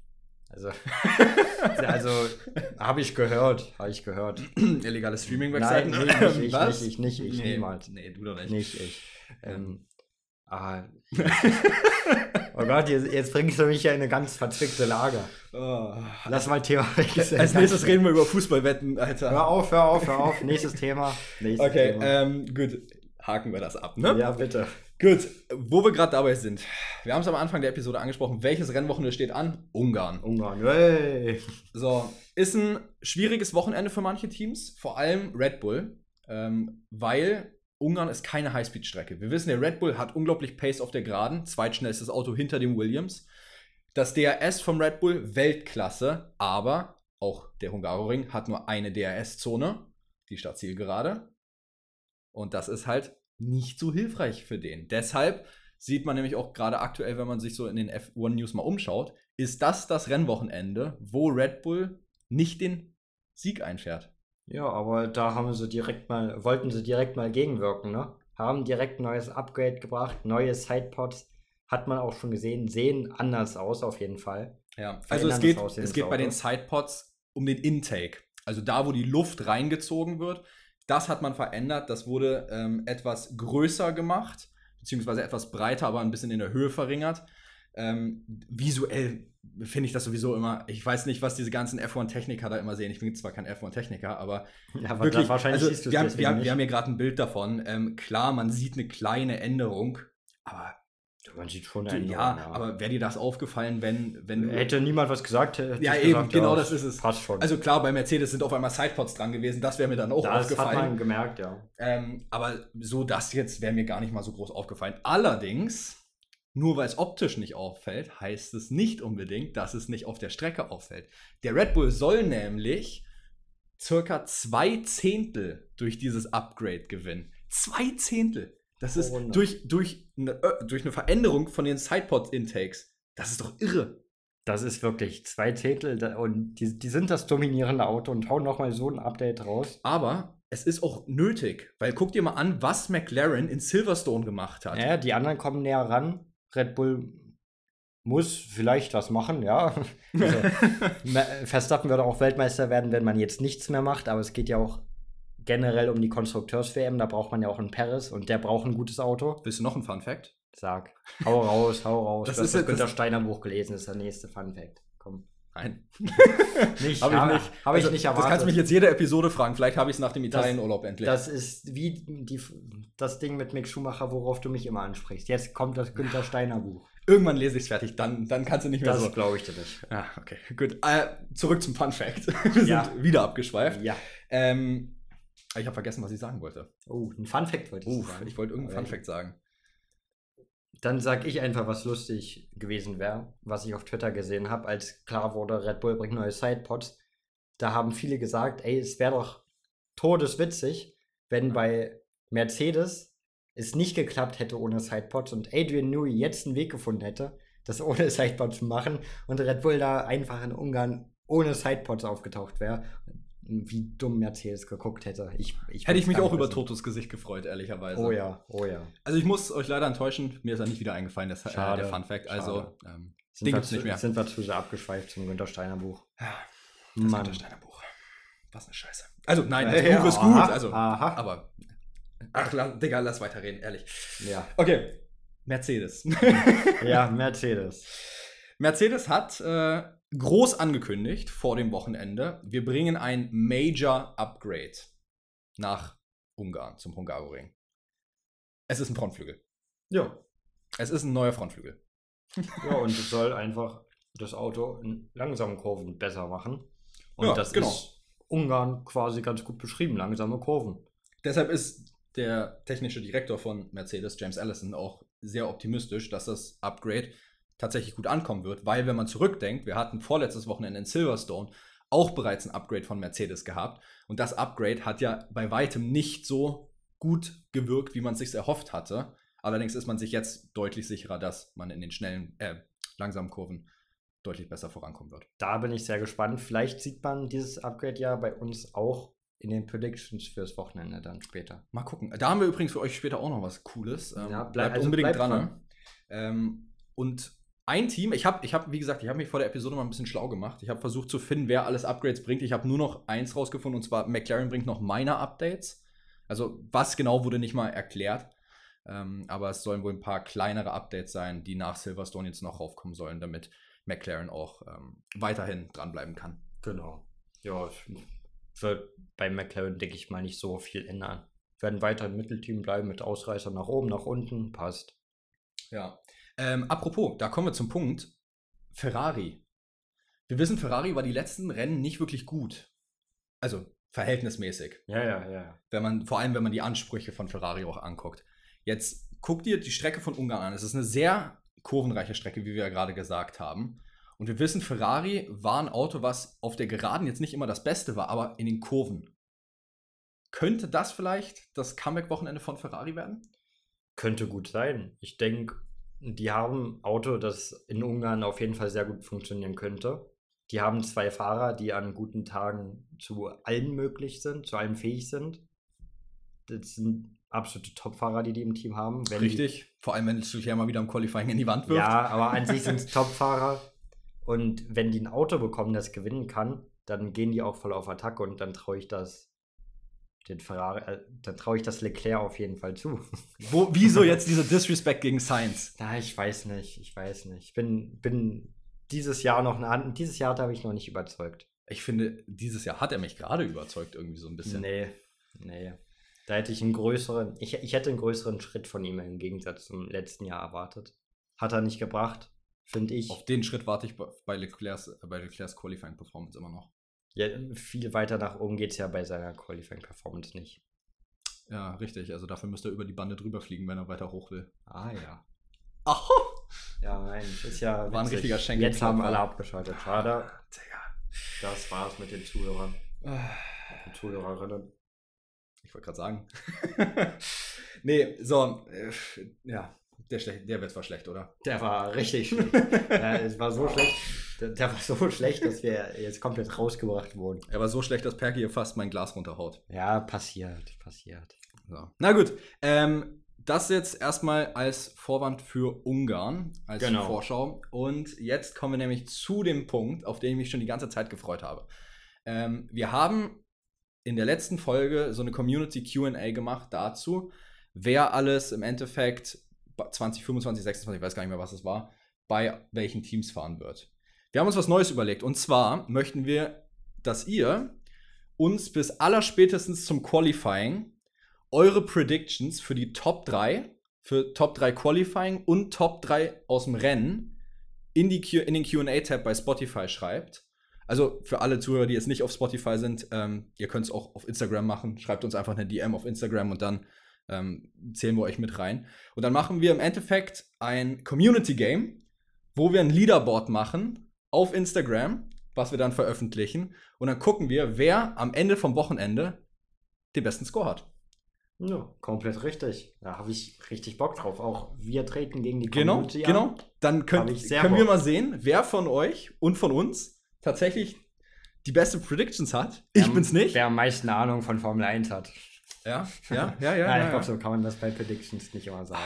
Also, also habe ich gehört, habe ich gehört. Illegale Streaming-Webseiten? Nein, nee, nicht, ich, Was? nicht, ich, nicht, ich, nee, niemals. Nee, du doch nicht. Nicht ich. Ähm, ah, oh Gott, jetzt, jetzt bringst du mich ja in eine ganz verzwickte Lage. Oh. Lass mal Thema wechseln. Als nächstes reden wir über Fußballwetten, Alter. Hör auf, hör auf, hör auf. Nächstes Thema. Nächstes okay, Thema. Ähm, gut. Haken wir das ab, ne? Ja, bitte. Gut, wo wir gerade dabei sind. Wir haben es am Anfang der Episode angesprochen. Welches Rennwochenende steht an? Ungarn. Ungarn, hey. So, ist ein schwieriges Wochenende für manche Teams, vor allem Red Bull, ähm, weil Ungarn ist keine Highspeed-Strecke. Wir wissen, der Red Bull hat unglaublich Pace auf der Geraden, zweitschnellstes Auto hinter dem Williams. Das DRS vom Red Bull Weltklasse, aber auch der Hungaroring hat nur eine DRS-Zone, die Startzielgerade. Und das ist halt nicht so hilfreich für den. Deshalb sieht man nämlich auch gerade aktuell, wenn man sich so in den F1 News mal umschaut, ist das das Rennwochenende, wo Red Bull nicht den Sieg einfährt. Ja, aber da haben sie direkt mal, wollten sie direkt mal gegenwirken, ne? Haben direkt ein neues Upgrade gebracht, neue Sidepods, hat man auch schon gesehen, sehen anders aus auf jeden Fall. Ja, also es geht, es geht bei den Sidepods um den Intake. Also da, wo die Luft reingezogen wird, das hat man verändert. Das wurde ähm, etwas größer gemacht, beziehungsweise etwas breiter, aber ein bisschen in der Höhe verringert. Ähm, visuell finde ich das sowieso immer. Ich weiß nicht, was diese ganzen F1-Techniker da immer sehen. Ich bin zwar kein F1-Techniker, aber ja, wirklich. Wahrscheinlich also, wir, haben, wir, haben, wir haben hier gerade ein Bild davon. Ähm, klar, man sieht eine kleine Änderung, aber man sieht schon eine ja, ja, aber wäre dir das aufgefallen, wenn, wenn Hätte niemand was gesagt. Hätte ja, eben, gesagt, genau ja, das ist es. Passt schon. Also klar, bei Mercedes sind auf einmal Sidepods dran gewesen, das wäre mir dann auch das aufgefallen. Das hat man gemerkt, ja. Ähm, aber so das jetzt wäre mir gar nicht mal so groß aufgefallen. Allerdings, nur weil es optisch nicht auffällt, heißt es nicht unbedingt, dass es nicht auf der Strecke auffällt. Der Red Bull soll nämlich circa zwei Zehntel durch dieses Upgrade gewinnen. Zwei Zehntel. Das ist oh, durch, durch, eine, äh, durch eine Veränderung von den Sidepod-Intakes. Das ist doch irre. Das ist wirklich zwei Zehntel und die, die sind das dominierende Auto und hauen nochmal so ein Update raus. Aber es ist auch nötig, weil guck dir mal an, was McLaren in Silverstone gemacht hat. Ja, die anderen kommen näher ran. Red Bull muss vielleicht was machen, ja. Also, Verstappen würde auch Weltmeister werden, wenn man jetzt nichts mehr macht, aber es geht ja auch generell um die Konstrukteurs-WM, da braucht man ja auch einen Paris und der braucht ein gutes Auto. Willst du noch einen Fun-Fact? Sag. Hau raus, hau raus. Das du ist das Günter Steiner Buch gelesen, das ist der nächste Fun-Fact. Komm. Nein. nicht, habe ich nicht. Also, ich nicht erwartet. Das kannst du mich jetzt jede Episode fragen. Vielleicht habe ich es nach dem Italienurlaub endlich. Das ist wie die, das Ding mit Mick Schumacher, worauf du mich immer ansprichst. Jetzt kommt das Günther Steiner Buch. Irgendwann lese ich es fertig, dann, dann kannst du nicht mehr das so. Das glaube ich dir nicht. Ja, okay, gut. Äh, zurück zum Fun Fact. Wir ja. sind wieder abgeschweift. Ja. Ähm, ich habe vergessen, was ich sagen wollte. Oh, ein Fun Fact wollte ich uh, sagen. Ich wollte irgendeinen Fun Fact sagen. Dann sag ich einfach, was lustig gewesen wäre, was ich auf Twitter gesehen habe, als klar wurde, Red Bull bringt neue Sidepods. Da haben viele gesagt, ey, es wäre doch todeswitzig, wenn bei Mercedes es nicht geklappt hätte ohne Sidepods und Adrian Newey jetzt einen Weg gefunden hätte, das ohne Sidepods zu machen und Red Bull da einfach in Ungarn ohne Sidepods aufgetaucht wäre wie dumm Mercedes geguckt hätte. Ich, ich Hätte ich mich auch über Totos Gesicht gefreut, ehrlicherweise. Oh ja, oh ja. Also ich muss euch leider enttäuschen, mir ist ja nicht wieder eingefallen, das, schade, äh, der Fun Fact. Also ähm, sind, wir zu, nicht mehr. sind wir zu sehr abgeschweift zum Günter Steiner Buch. Ja, das Mann. Günter Steiner Buch. Was eine Scheiße. Also nein, das ja, Buch ist gut, aha, also, aha. aber ach, Digga, lass weiterreden, ehrlich. Ja. Okay, Mercedes. ja, Mercedes. Mercedes hat äh, groß angekündigt vor dem Wochenende, wir bringen ein Major Upgrade nach Ungarn, zum Hungaroring. Es ist ein Frontflügel. Ja. Es ist ein neuer Frontflügel. ja, und es soll einfach das Auto in langsamen Kurven besser machen. Und ja, das genau. ist Ungarn quasi ganz gut beschrieben, langsame Kurven. Deshalb ist der technische Direktor von Mercedes, James Allison, auch sehr optimistisch, dass das Upgrade tatsächlich gut ankommen wird, weil wenn man zurückdenkt, wir hatten vorletztes Wochenende in Silverstone auch bereits ein Upgrade von Mercedes gehabt und das Upgrade hat ja bei weitem nicht so gut gewirkt, wie man es sich erhofft hatte. Allerdings ist man sich jetzt deutlich sicherer, dass man in den schnellen, äh, langsamen Kurven deutlich besser vorankommen wird. Da bin ich sehr gespannt. Vielleicht sieht man dieses Upgrade ja bei uns auch in den Predictions fürs Wochenende dann später. Mal gucken. Da haben wir übrigens für euch später auch noch was Cooles. Ähm, ja, bleib, bleibt also unbedingt bleib dran. Ne? Ähm, und ein Team, ich habe, ich hab, wie gesagt, ich habe mich vor der Episode mal ein bisschen schlau gemacht. Ich habe versucht zu finden, wer alles Upgrades bringt. Ich habe nur noch eins rausgefunden, und zwar McLaren bringt noch Minor Updates. Also was genau wurde nicht mal erklärt. Ähm, aber es sollen wohl ein paar kleinere Updates sein, die nach Silverstone jetzt noch raufkommen sollen, damit McLaren auch ähm, weiterhin dranbleiben kann. Genau. Ja, wird bei McLaren, denke ich mal, nicht so viel ändern. Werden weiter im Mittelteam bleiben mit Ausreißern nach oben, nach unten, passt. Ja. Ähm, apropos, da kommen wir zum Punkt. Ferrari. Wir wissen, Ferrari war die letzten Rennen nicht wirklich gut. Also verhältnismäßig. Ja, ja, ja. Wenn man, vor allem, wenn man die Ansprüche von Ferrari auch anguckt. Jetzt guck dir die Strecke von Ungarn an. Es ist eine sehr kurvenreiche Strecke, wie wir ja gerade gesagt haben. Und wir wissen, Ferrari war ein Auto, was auf der Geraden jetzt nicht immer das Beste war, aber in den Kurven. Könnte das vielleicht das Comeback-Wochenende von Ferrari werden? Könnte gut sein. Ich denke, die haben ein Auto, das in Ungarn auf jeden Fall sehr gut funktionieren könnte. Die haben zwei Fahrer, die an guten Tagen zu allem möglich sind, zu allem fähig sind. Das sind absolute Top-Fahrer, die die im Team haben. Richtig, die, vor allem wenn es ja mal wieder im Qualifying in die Wand wirft. Ja, aber an sich sind es Top-Fahrer. Und wenn die ein Auto bekommen, das gewinnen kann, dann gehen die auch voll auf Attacke und dann traue ich das den Ferrari, äh, dann traue ich das Leclerc auf jeden Fall zu. Wo, wieso jetzt dieser Disrespect gegen Sainz? Na, ich weiß nicht, ich weiß nicht. Ich bin, bin dieses Jahr noch eine, dieses Jahr habe ich noch nicht überzeugt. Ich finde, dieses Jahr hat er mich gerade überzeugt, irgendwie so ein bisschen. Nee, nee. Da hätte ich einen größeren, ich, ich hätte einen größeren Schritt von ihm im Gegensatz zum letzten Jahr erwartet. Hat er nicht gebracht, finde ich. Auf den Schritt warte ich bei Leclercs, bei Leclercs Qualifying Performance immer noch. Ja, viel weiter nach oben geht es ja bei seiner Qualifying Performance nicht. Ja, richtig. Also dafür müsste er über die Bande drüber fliegen, wenn er weiter hoch will. Ah ja. Ach. Ja, nein, ist ja. War ein richtiger Schenkel. Jetzt haben alle abgeschaltet. Schade. Das war's mit den Zuhörern. Ah. Den Zuhörerinnen. Ich wollte gerade sagen. nee, so, äh, ja, der, der wird zwar schlecht, oder? Der war richtig schlecht. ja, es war so schlecht. Der, der, war so schlecht, dass wir jetzt komplett rausgebracht wurden. Er war so schlecht, dass Perky hier fast mein Glas runterhaut. Ja, passiert, passiert. So. Na gut, ähm, das jetzt erstmal als Vorwand für Ungarn, als genau. Vorschau. Und jetzt kommen wir nämlich zu dem Punkt, auf den ich mich schon die ganze Zeit gefreut habe. Ähm, wir haben in der letzten Folge so eine Community QA gemacht dazu, wer alles im Endeffekt 2025, 26, ich weiß gar nicht mehr, was es war, bei welchen Teams fahren wird. Wir haben uns was Neues überlegt und zwar möchten wir, dass ihr uns bis allerspätestens zum Qualifying eure Predictions für die Top 3, für Top 3 Qualifying und Top 3 aus dem Rennen in, die Q in den QA-Tab bei Spotify schreibt. Also für alle Zuhörer, die jetzt nicht auf Spotify sind, ähm, ihr könnt es auch auf Instagram machen. Schreibt uns einfach eine DM auf Instagram und dann ähm, zählen wir euch mit rein. Und dann machen wir im Endeffekt ein Community Game, wo wir ein Leaderboard machen auf Instagram, was wir dann veröffentlichen. Und dann gucken wir, wer am Ende vom Wochenende den besten Score hat. Ja, komplett richtig. Da habe ich richtig Bock drauf. Auch wir treten gegen die genau, Community Genau, genau. Dann könnt, können wir mal sehen, wer von euch und von uns tatsächlich die beste Predictions hat. Ich wer, bin's nicht. Wer am meisten Ahnung von Formel 1 hat. Ja, ja, ja, ja. Nein, ich glaube, so kann man das bei Predictions nicht immer sagen.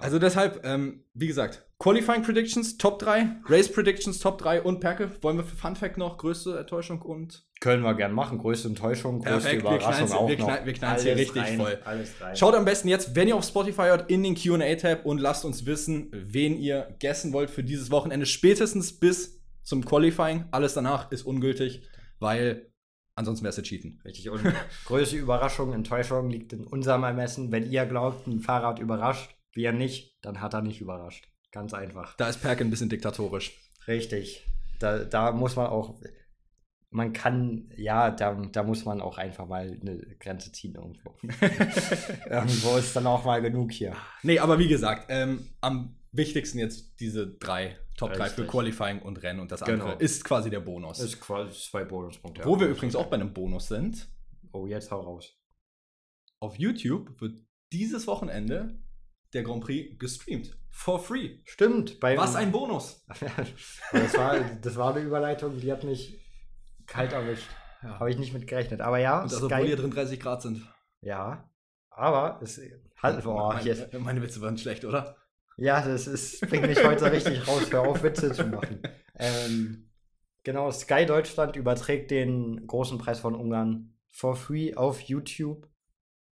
Also deshalb, ähm, wie gesagt, Qualifying Predictions Top 3, Race Predictions Top 3 und Perke. Wollen wir für Fun Fact noch größte Enttäuschung und. Können wir gern machen. Größte Enttäuschung, größte Perfekt, Überraschung wir auch. Wir, knall, wir knallen es hier richtig rein, voll. Schaut am besten jetzt, wenn ihr auf Spotify hört, in den QA-Tab und lasst uns wissen, wen ihr gessen wollt für dieses Wochenende. Spätestens bis zum Qualifying. Alles danach ist ungültig, weil ansonsten wäre es Cheaten. Richtig. Und größte Überraschung, Enttäuschung liegt in unserem Ermessen. Wenn ihr glaubt, ein Fahrrad überrascht, wir nicht, dann hat er nicht überrascht. Ganz einfach. Da ist Perk ein bisschen diktatorisch. Richtig. Da, da muss man auch, man kann, ja, da, da muss man auch einfach mal eine Grenze ziehen irgendwo. irgendwo ist dann auch mal genug hier. Nee, aber wie gesagt, ähm, am wichtigsten jetzt diese drei Top 3 für Qualifying und Rennen und das andere genau. ist quasi der Bonus. Ist quasi zwei Bonuspunkte. Wo ja. wir übrigens auch bei einem Bonus sind. Oh, jetzt hau raus. auf YouTube wird dieses Wochenende der Grand Prix gestreamt. For free. Stimmt. Was ein Bonus. das, war, das war eine Überleitung, die hat mich kalt erwischt. Ja. Habe ich nicht mit gerechnet. Aber ja. Und also, obwohl hier drin 30 Grad sind. Ja. Aber es halt. Boah, meine, meine Witze waren schlecht, oder? Ja, das ist, bringt mich heute richtig raus. Hör auf, Witze zu machen. Ähm, genau, Sky Deutschland überträgt den großen Preis von Ungarn for free auf YouTube.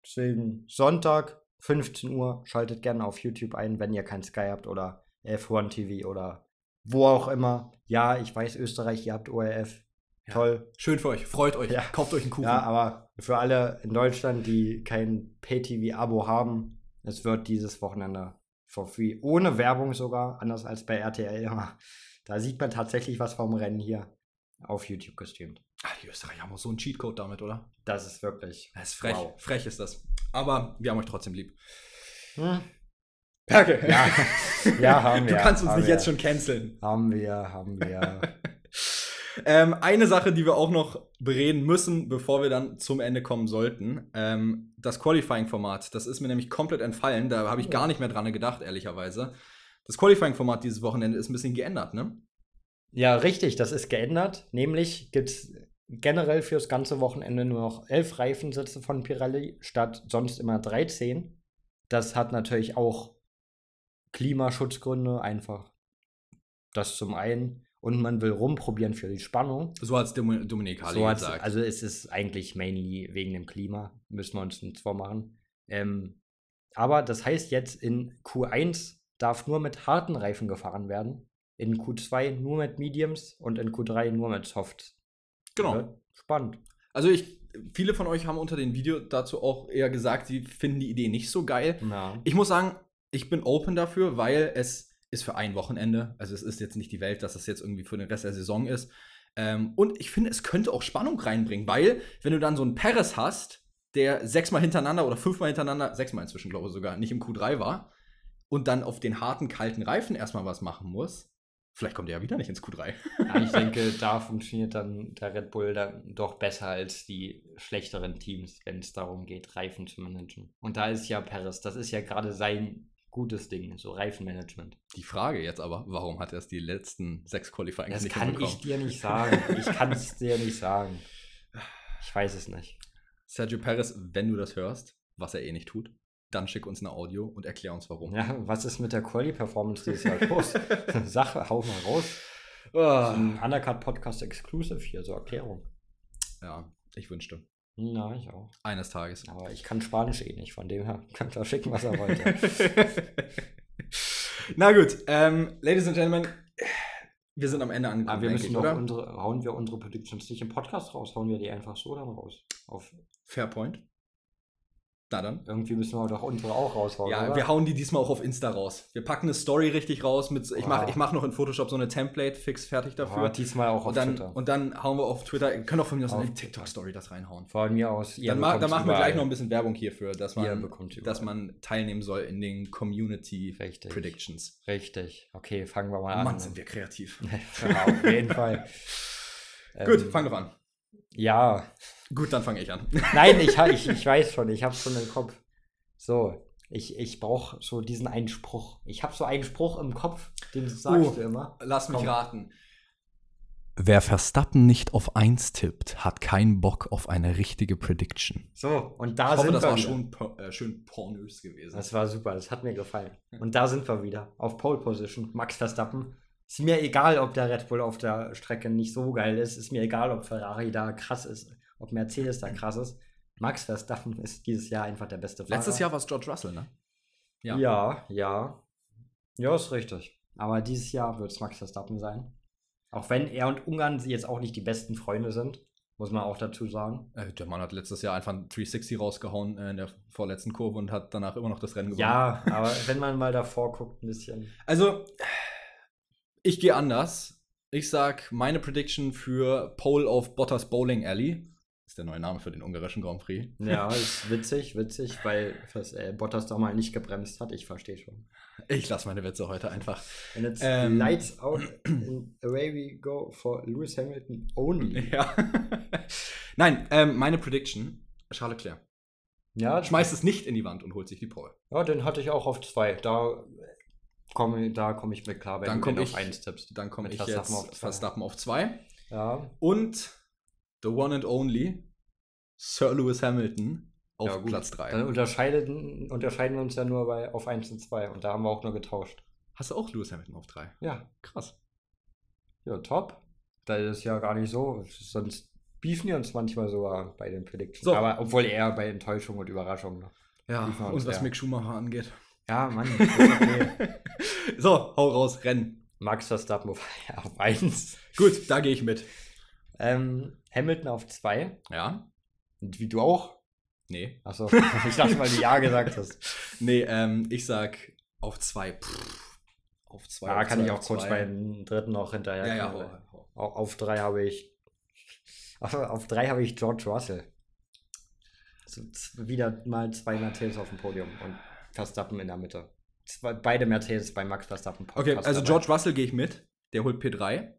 Deswegen Sonntag, 15 Uhr, schaltet gerne auf YouTube ein, wenn ihr kein Sky habt oder F1 TV oder wo auch immer. Ja, ich weiß, Österreich, ihr habt ORF. Ja. Toll. Schön für euch, freut euch, ja. kauft euch einen Kuchen. Ja, aber für alle in Deutschland, die kein Pay-TV-Abo haben, es wird dieses Wochenende for free, ohne Werbung sogar, anders als bei RTL immer. Da sieht man tatsächlich was vom Rennen hier auf YouTube gestreamt. Ach, die Österreicher haben auch so einen Cheatcode damit, oder? Das ist wirklich. Das ist frech. Wow. Frech ist das. Aber wir haben euch trotzdem lieb. Hm. Danke. Ja. ja, haben wir. Du kannst uns nicht wir. jetzt schon canceln. Haben wir, haben wir. ähm, eine Sache, die wir auch noch bereden müssen, bevor wir dann zum Ende kommen sollten. Ähm, das Qualifying-Format. Das ist mir nämlich komplett entfallen. Da habe ich gar nicht mehr dran gedacht, ehrlicherweise. Das Qualifying-Format dieses Wochenende ist ein bisschen geändert, ne? Ja, richtig, das ist geändert. Nämlich gibt es generell fürs ganze Wochenende nur noch elf Reifensitze von Pirelli statt sonst immer 13. Das hat natürlich auch Klimaschutzgründe, einfach das zum einen. Und man will rumprobieren für die Spannung. So hat es Dominik Harley so gesagt. Also es ist eigentlich mainly wegen dem Klima, müssen wir uns nicht vormachen. Ähm, aber das heißt jetzt in Q1 darf nur mit harten Reifen gefahren werden in Q2 nur mit Mediums und in Q3 nur mit Softs. Genau. Ja, spannend. Also ich, viele von euch haben unter dem Video dazu auch eher gesagt, sie finden die Idee nicht so geil. Ja. Ich muss sagen, ich bin open dafür, weil es ist für ein Wochenende. Also es ist jetzt nicht die Welt, dass das jetzt irgendwie für den Rest der Saison ist. Ähm, und ich finde, es könnte auch Spannung reinbringen, weil wenn du dann so einen Paris hast, der sechsmal hintereinander oder fünfmal hintereinander, sechsmal inzwischen glaube ich sogar, nicht im Q3 war, und dann auf den harten, kalten Reifen erstmal was machen muss, Vielleicht kommt er ja wieder nicht ins Q3. Ja, ich denke, da funktioniert dann der Red Bull dann doch besser als die schlechteren Teams, wenn es darum geht, Reifen zu managen. Und da ist ja Paris, das ist ja gerade sein gutes Ding, so Reifenmanagement. Die Frage jetzt aber, warum hat er es die letzten sechs Qualifying das nicht Das kann ich dir nicht sagen. Ich kann es dir nicht sagen. Ich weiß es nicht. Sergio Perez, wenn du das hörst, was er eh nicht tut, dann schick uns eine Audio und erklär uns warum. Ja, was ist mit der Quali-Performance dieses Jahr los? Sache, hau mal raus. Oh. Ein Undercut Podcast Exclusive hier, so Erklärung. Ja, ich wünschte. Na, ich auch. Eines Tages. Aber ich kann Spanisch eh nicht, von dem her kann er schicken, was er wollte. Na gut, ähm, Ladies and Gentlemen, wir sind am Ende angekommen. Aber wir müssen ich, doch unsere, hauen wir unsere Predictions nicht im Podcast raus, hauen wir die einfach so dann raus. Auf Fair Point. Na dann. Irgendwie müssen wir doch unsere auch raushauen. Ja, oder? wir hauen die diesmal auch auf Insta raus. Wir packen eine Story richtig raus. Mit, ich mache ich mach noch in Photoshop so eine Template fix fertig dafür. Oh, diesmal auch auf und dann, Twitter. Und dann hauen wir auf Twitter, können auch von mir aus eine TikTok-Story das reinhauen. Von mir aus. Dann, ma dann machen wir gleich noch ein bisschen Werbung hierfür, dass man, dass man teilnehmen soll in den Community Richtig. Predictions. Richtig. Okay, fangen wir mal an. Mann, sind wir kreativ. ja, auf jeden Fall. Gut, ähm, fang doch an. Ja. Gut, dann fange ich an. Nein, ich, ich, ich weiß schon, ich habe schon im Kopf. So, ich, ich brauche so diesen einen Spruch. Ich habe so einen Spruch im Kopf, den sagst uh, du immer. Lass mich Komm. raten. Wer Verstappen nicht auf 1 tippt, hat keinen Bock auf eine richtige Prediction. So, und da ich hoffe, sind das wir war schon äh, schön pornös gewesen. Das war super, das hat mir gefallen. Und da sind wir wieder, auf Pole Position. Max Verstappen. Ist mir egal, ob der Red Bull auf der Strecke nicht so geil ist. Ist mir egal, ob Ferrari da krass ist, ob Mercedes da krass ist. Max Verstappen ist dieses Jahr einfach der beste Fahrer. Letztes Jahr war es George Russell, ne? Ja. ja, ja. Ja, ist richtig. Aber dieses Jahr wird es Max Verstappen sein. Auch wenn er und Ungarn jetzt auch nicht die besten Freunde sind, muss man auch dazu sagen. Äh, der Mann hat letztes Jahr einfach ein 360 rausgehauen in der vorletzten Kurve und hat danach immer noch das Rennen gewonnen. Ja, aber wenn man mal davor guckt, ein bisschen. Also, ich gehe anders. Ich sag meine Prediction für Pole of Bottas Bowling Alley ist der neue Name für den ungarischen Grand Prix. Ja, ist witzig, witzig, weil das, äh, Bottas da mal nicht gebremst hat. Ich verstehe schon. Ich lasse meine Witze heute einfach. And it's ähm, lights out and away we go for Lewis Hamilton only. Ja. Nein, ähm, meine Prediction, Charles Leclerc. Ja, schmeißt es nicht in die Wand und holt sich die Pole. Ja, den hatte ich auch auf zwei. Da komme da komm ich mit klar, wenn dann du den ich, auf eins tippst. Dann komme ich Verstappen jetzt auf Verstappen auf zwei. Ja. Und the one and only Sir Lewis Hamilton auf ja, Platz 3. Dann unterscheiden, unterscheiden wir uns ja nur bei, auf 1 und 2 und da haben wir auch nur getauscht. Hast du auch Lewis Hamilton auf 3? Ja. Krass. Ja, top. Da ist ja gar nicht so. Sonst beefen wir uns manchmal sogar bei den Predictions. So. Aber obwohl eher bei Enttäuschung und Überraschung. Ne? Ja, und was Mick Schumacher angeht. Ja, Mann. Okay. so, hau raus, renn. Max Verstappen auf 1. Gut, da gehe ich mit. Ähm, Hamilton auf 2. Ja. Und wie du auch? Nee. Achso, ich dachte, weil du Ja gesagt hast. Nee, ähm, ich sag auf 2. Auf 2. Ja, kann zwei, ich auch kurz bei den dritten noch hinterher. Ja, ja. Auf 3 habe ich auf drei habe ich George Russell. Also wieder mal zwei Mercedes auf dem Podium und Verstappen in der Mitte. Zwei, beide Mercedes bei Max Verstappen. Okay, also dabei. George Russell gehe ich mit. Der holt P3.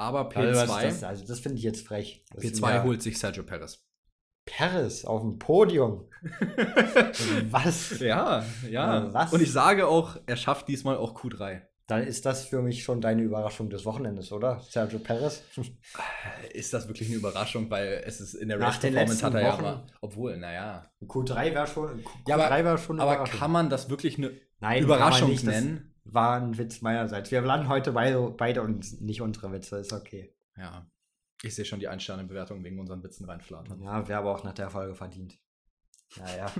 Aber P2. Also das, also das finde ich jetzt frech. Das P2 holt sich Sergio Perez. Perez auf dem Podium. was? Ja, ja. Was? Und ich sage auch, er schafft diesmal auch Q3 dann ist das für mich schon deine Überraschung des Wochenendes, oder? Sergio Perez? Ist das wirklich eine Überraschung, weil es ist in der Race Performance hat er ja immer, obwohl, naja. Q3 wäre schon, Q3 ja, aber, wär schon aber kann man das wirklich eine Nein, Überraschung nicht, nennen? War ein Witz meinerseits. Wir landen heute beide, beide und nicht unsere Witze, ist okay. Ja. Ich sehe schon die Ein-Sterne-Bewertung wegen unseren Witzen reinflattern. Ja, wäre aber auch nach der Folge verdient. Naja.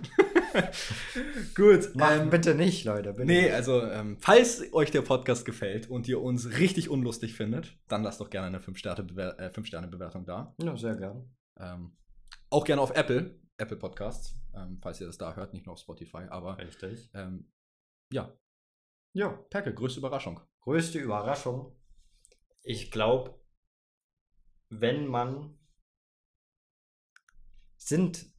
Gut. Machen ähm, bitte nicht, Leute. Bitte. Nee, also, ähm, falls euch der Podcast gefällt und ihr uns richtig unlustig findet, dann lasst doch gerne eine 5-Sterne-Bewertung äh, da. Ja, sehr gerne. Ähm, auch gerne auf Apple, Apple Podcasts, ähm, falls ihr das da hört, nicht nur auf Spotify, aber. Richtig. Ähm, ja. Ja. Perke, größte Überraschung. Größte Überraschung. Ich glaube, wenn man sind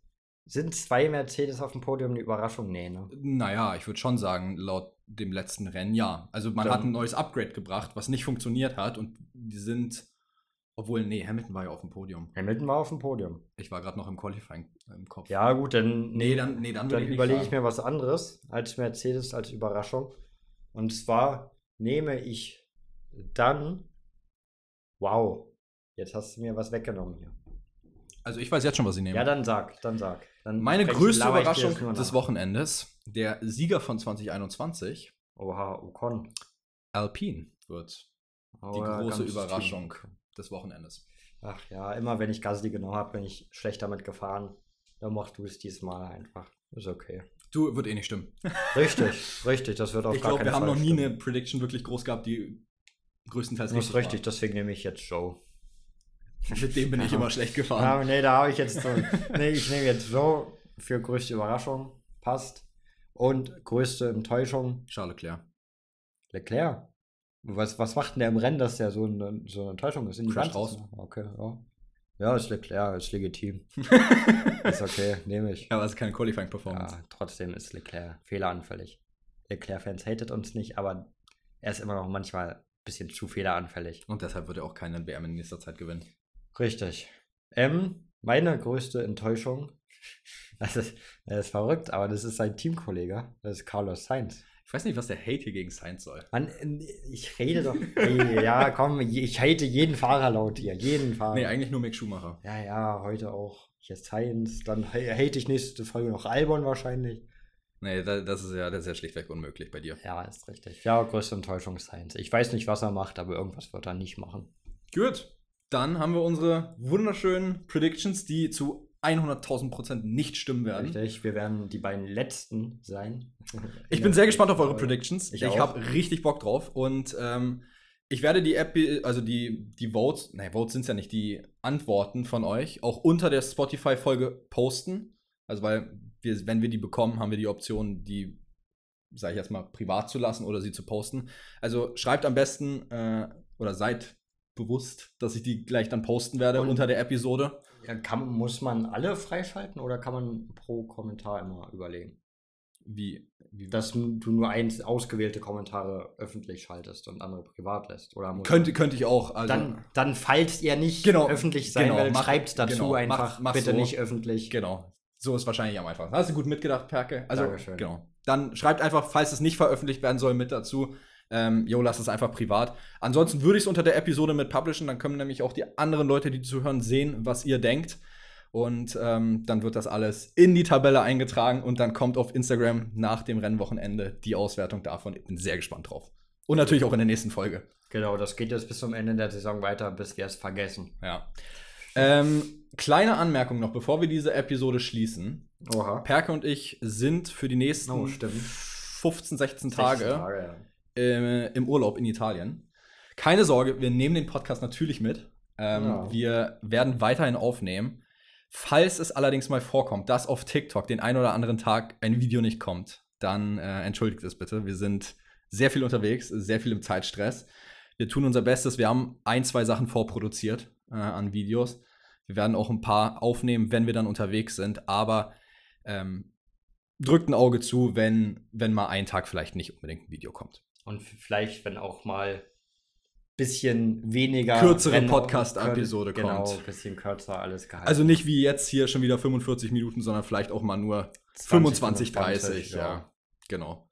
sind zwei Mercedes auf dem Podium eine Überraschung? Nee, ne? Naja, ich würde schon sagen, laut dem letzten Rennen ja. Also man Dann, hat ein neues Upgrade gebracht, was nicht funktioniert hat und die sind. Obwohl, nee, Hamilton war ja auf dem Podium. Hamilton war auf dem Podium. Ich war gerade noch im Qualifying im Kopf. Ja, gut, dann. Nee, dann, nee, dann, dann überlege ich mir was anderes als Mercedes als Überraschung. Und zwar nehme ich dann. Wow, jetzt hast du mir was weggenommen hier. Also ich weiß jetzt schon, was ich nehme. Ja, dann sag, dann sag. Dann Meine größte Überraschung des Wochenendes, der Sieger von 2021. Oha, Ocon. Alpine wird oh, die ja, große Überraschung Team. des Wochenendes. Ach ja, immer wenn ich Gasly genommen habe, bin ich schlecht damit gefahren. Dann machst du es diesmal einfach. Ist okay. Du, wird eh nicht stimmen. Richtig, richtig, das wird auch Ich glaube, wir haben noch nie stimmen. eine Prediction wirklich groß gehabt, die größtenteils nicht richtig war. deswegen nehme ich jetzt Joe. Mit dem bin ich immer schlecht gefahren. Ja, nee, da habe ich jetzt so. nee, ich nehme jetzt so für größte Überraschung. Passt. Und größte Enttäuschung. Charles Leclerc. Leclerc? Was, was macht denn der im Rennen, dass der so eine, so eine Enttäuschung ist? In die Wand raus. Okay, ja. Ja, ist Leclerc, ist legitim. ist okay, nehme ich. Ja, aber es ist keine Qualifying-Performance. Ja, trotzdem ist Leclerc fehleranfällig. Leclerc-Fans hatet uns nicht, aber er ist immer noch manchmal ein bisschen zu fehleranfällig. Und deshalb wird er auch keine WM in nächster Zeit gewinnen. Richtig. Ähm, meine größte Enttäuschung, das ist, das ist verrückt, aber das ist sein Teamkollege, das ist Carlos Sainz. Ich weiß nicht, was der Hate hier gegen Sainz soll. Mann, ich rede doch. Ey, ja, komm, ich hate jeden Fahrer laut hier. Jeden Fahrer. Nee, eigentlich nur Mick Schumacher. Ja, ja, heute auch. Jetzt Sainz. Dann hate ich nächste Folge noch Albon wahrscheinlich. Nee, das ist ja, das ist ja schlichtweg unmöglich bei dir. Ja, ist richtig. Ja, größte Enttäuschung Sainz. Ich weiß nicht, was er macht, aber irgendwas wird er nicht machen. Gut. Dann haben wir unsere wunderschönen Predictions, die zu 100.000% nicht stimmen werden. Richtig, wir werden die beiden letzten sein. ich bin sehr gespannt auf eure Predictions. Ich, ich habe richtig Bock drauf und ähm, ich werde die App, also die, die Votes, nein, Votes sind es ja nicht, die Antworten von euch auch unter der Spotify-Folge posten. Also, weil wir, wenn wir die bekommen, haben wir die Option, die, sage ich jetzt mal, privat zu lassen oder sie zu posten. Also schreibt am besten äh, oder seid bewusst, dass ich die gleich dann posten werde Und unter der Episode. Ja, kann, muss man alle freischalten oder kann man pro Kommentar immer überlegen? Wie, wie? Dass du nur eins ausgewählte Kommentare öffentlich schaltest und andere privat lässt. Oder könnte, könnte ich auch. Also dann, dann, falls ihr nicht genau, öffentlich sein genau, werdet, schreibt dazu genau, einfach mach, mach bitte so. nicht öffentlich. Genau. So ist wahrscheinlich am einfachsten. Hast du gut mitgedacht, Perke? Also, Dankeschön. genau. Dann schreibt einfach, falls es nicht veröffentlicht werden soll, mit dazu. Ähm, jo, lass es einfach privat. Ansonsten würde ich es unter der Episode mit publishen, dann können nämlich auch die anderen Leute, die zuhören, sehen, was ihr denkt. Und ähm, dann wird das alles in die Tabelle eingetragen und dann kommt auf Instagram nach dem Rennwochenende die Auswertung davon. Ich bin sehr gespannt drauf. Und natürlich auch in der nächsten Folge. Genau, das geht jetzt bis zum Ende der Saison weiter, bis wir es vergessen. Ja. Ähm, kleine Anmerkung noch, bevor wir diese Episode schließen. Oha. Perke und ich sind für die nächsten oh, 15, 16 Tage, 16 Tage ja äh, im Urlaub in Italien. Keine Sorge, wir nehmen den Podcast natürlich mit. Ähm, ja. Wir werden weiterhin aufnehmen. Falls es allerdings mal vorkommt, dass auf TikTok den ein oder anderen Tag ein Video nicht kommt, dann äh, entschuldigt es bitte. Wir sind sehr viel unterwegs, sehr viel im Zeitstress. Wir tun unser Bestes. Wir haben ein, zwei Sachen vorproduziert äh, an Videos. Wir werden auch ein paar aufnehmen, wenn wir dann unterwegs sind. Aber ähm, drückt ein Auge zu, wenn, wenn mal ein Tag vielleicht nicht unbedingt ein Video kommt. Und vielleicht, wenn auch mal bisschen weniger kürzere Podcast-Episode kommt. Genau, bisschen kürzer alles gehalten. Also nicht wie jetzt hier schon wieder 45 Minuten, sondern vielleicht auch mal nur 20, 25, 30. Ja. ja, genau.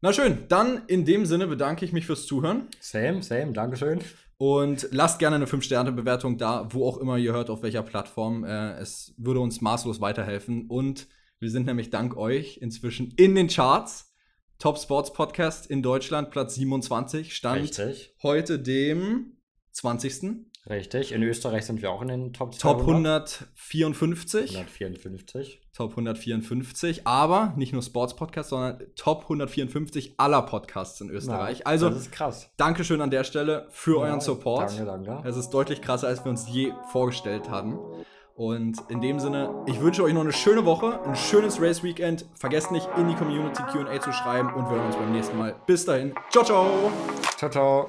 Na schön, dann in dem Sinne bedanke ich mich fürs Zuhören. Same, same, Dankeschön. Und lasst gerne eine 5-Sterne-Bewertung da, wo auch immer ihr hört, auf welcher Plattform. Äh, es würde uns maßlos weiterhelfen. Und wir sind nämlich dank euch inzwischen in den Charts. Top Sports Podcast in Deutschland, Platz 27, stand Richtig. heute dem 20. Richtig, in Österreich sind wir auch in den Top 200. Top 154. 154. Top 154, aber nicht nur Sports Podcast, sondern Top 154 aller Podcasts in Österreich. Ja, also, das ist krass. Dankeschön an der Stelle für ja, euren Support. Danke, danke. Es ist deutlich krasser, als wir uns je vorgestellt haben. Und in dem Sinne, ich wünsche euch noch eine schöne Woche, ein schönes Race Weekend. Vergesst nicht, in die Community QA zu schreiben und wir hören uns beim nächsten Mal. Bis dahin. Ciao, ciao. Ciao, ciao.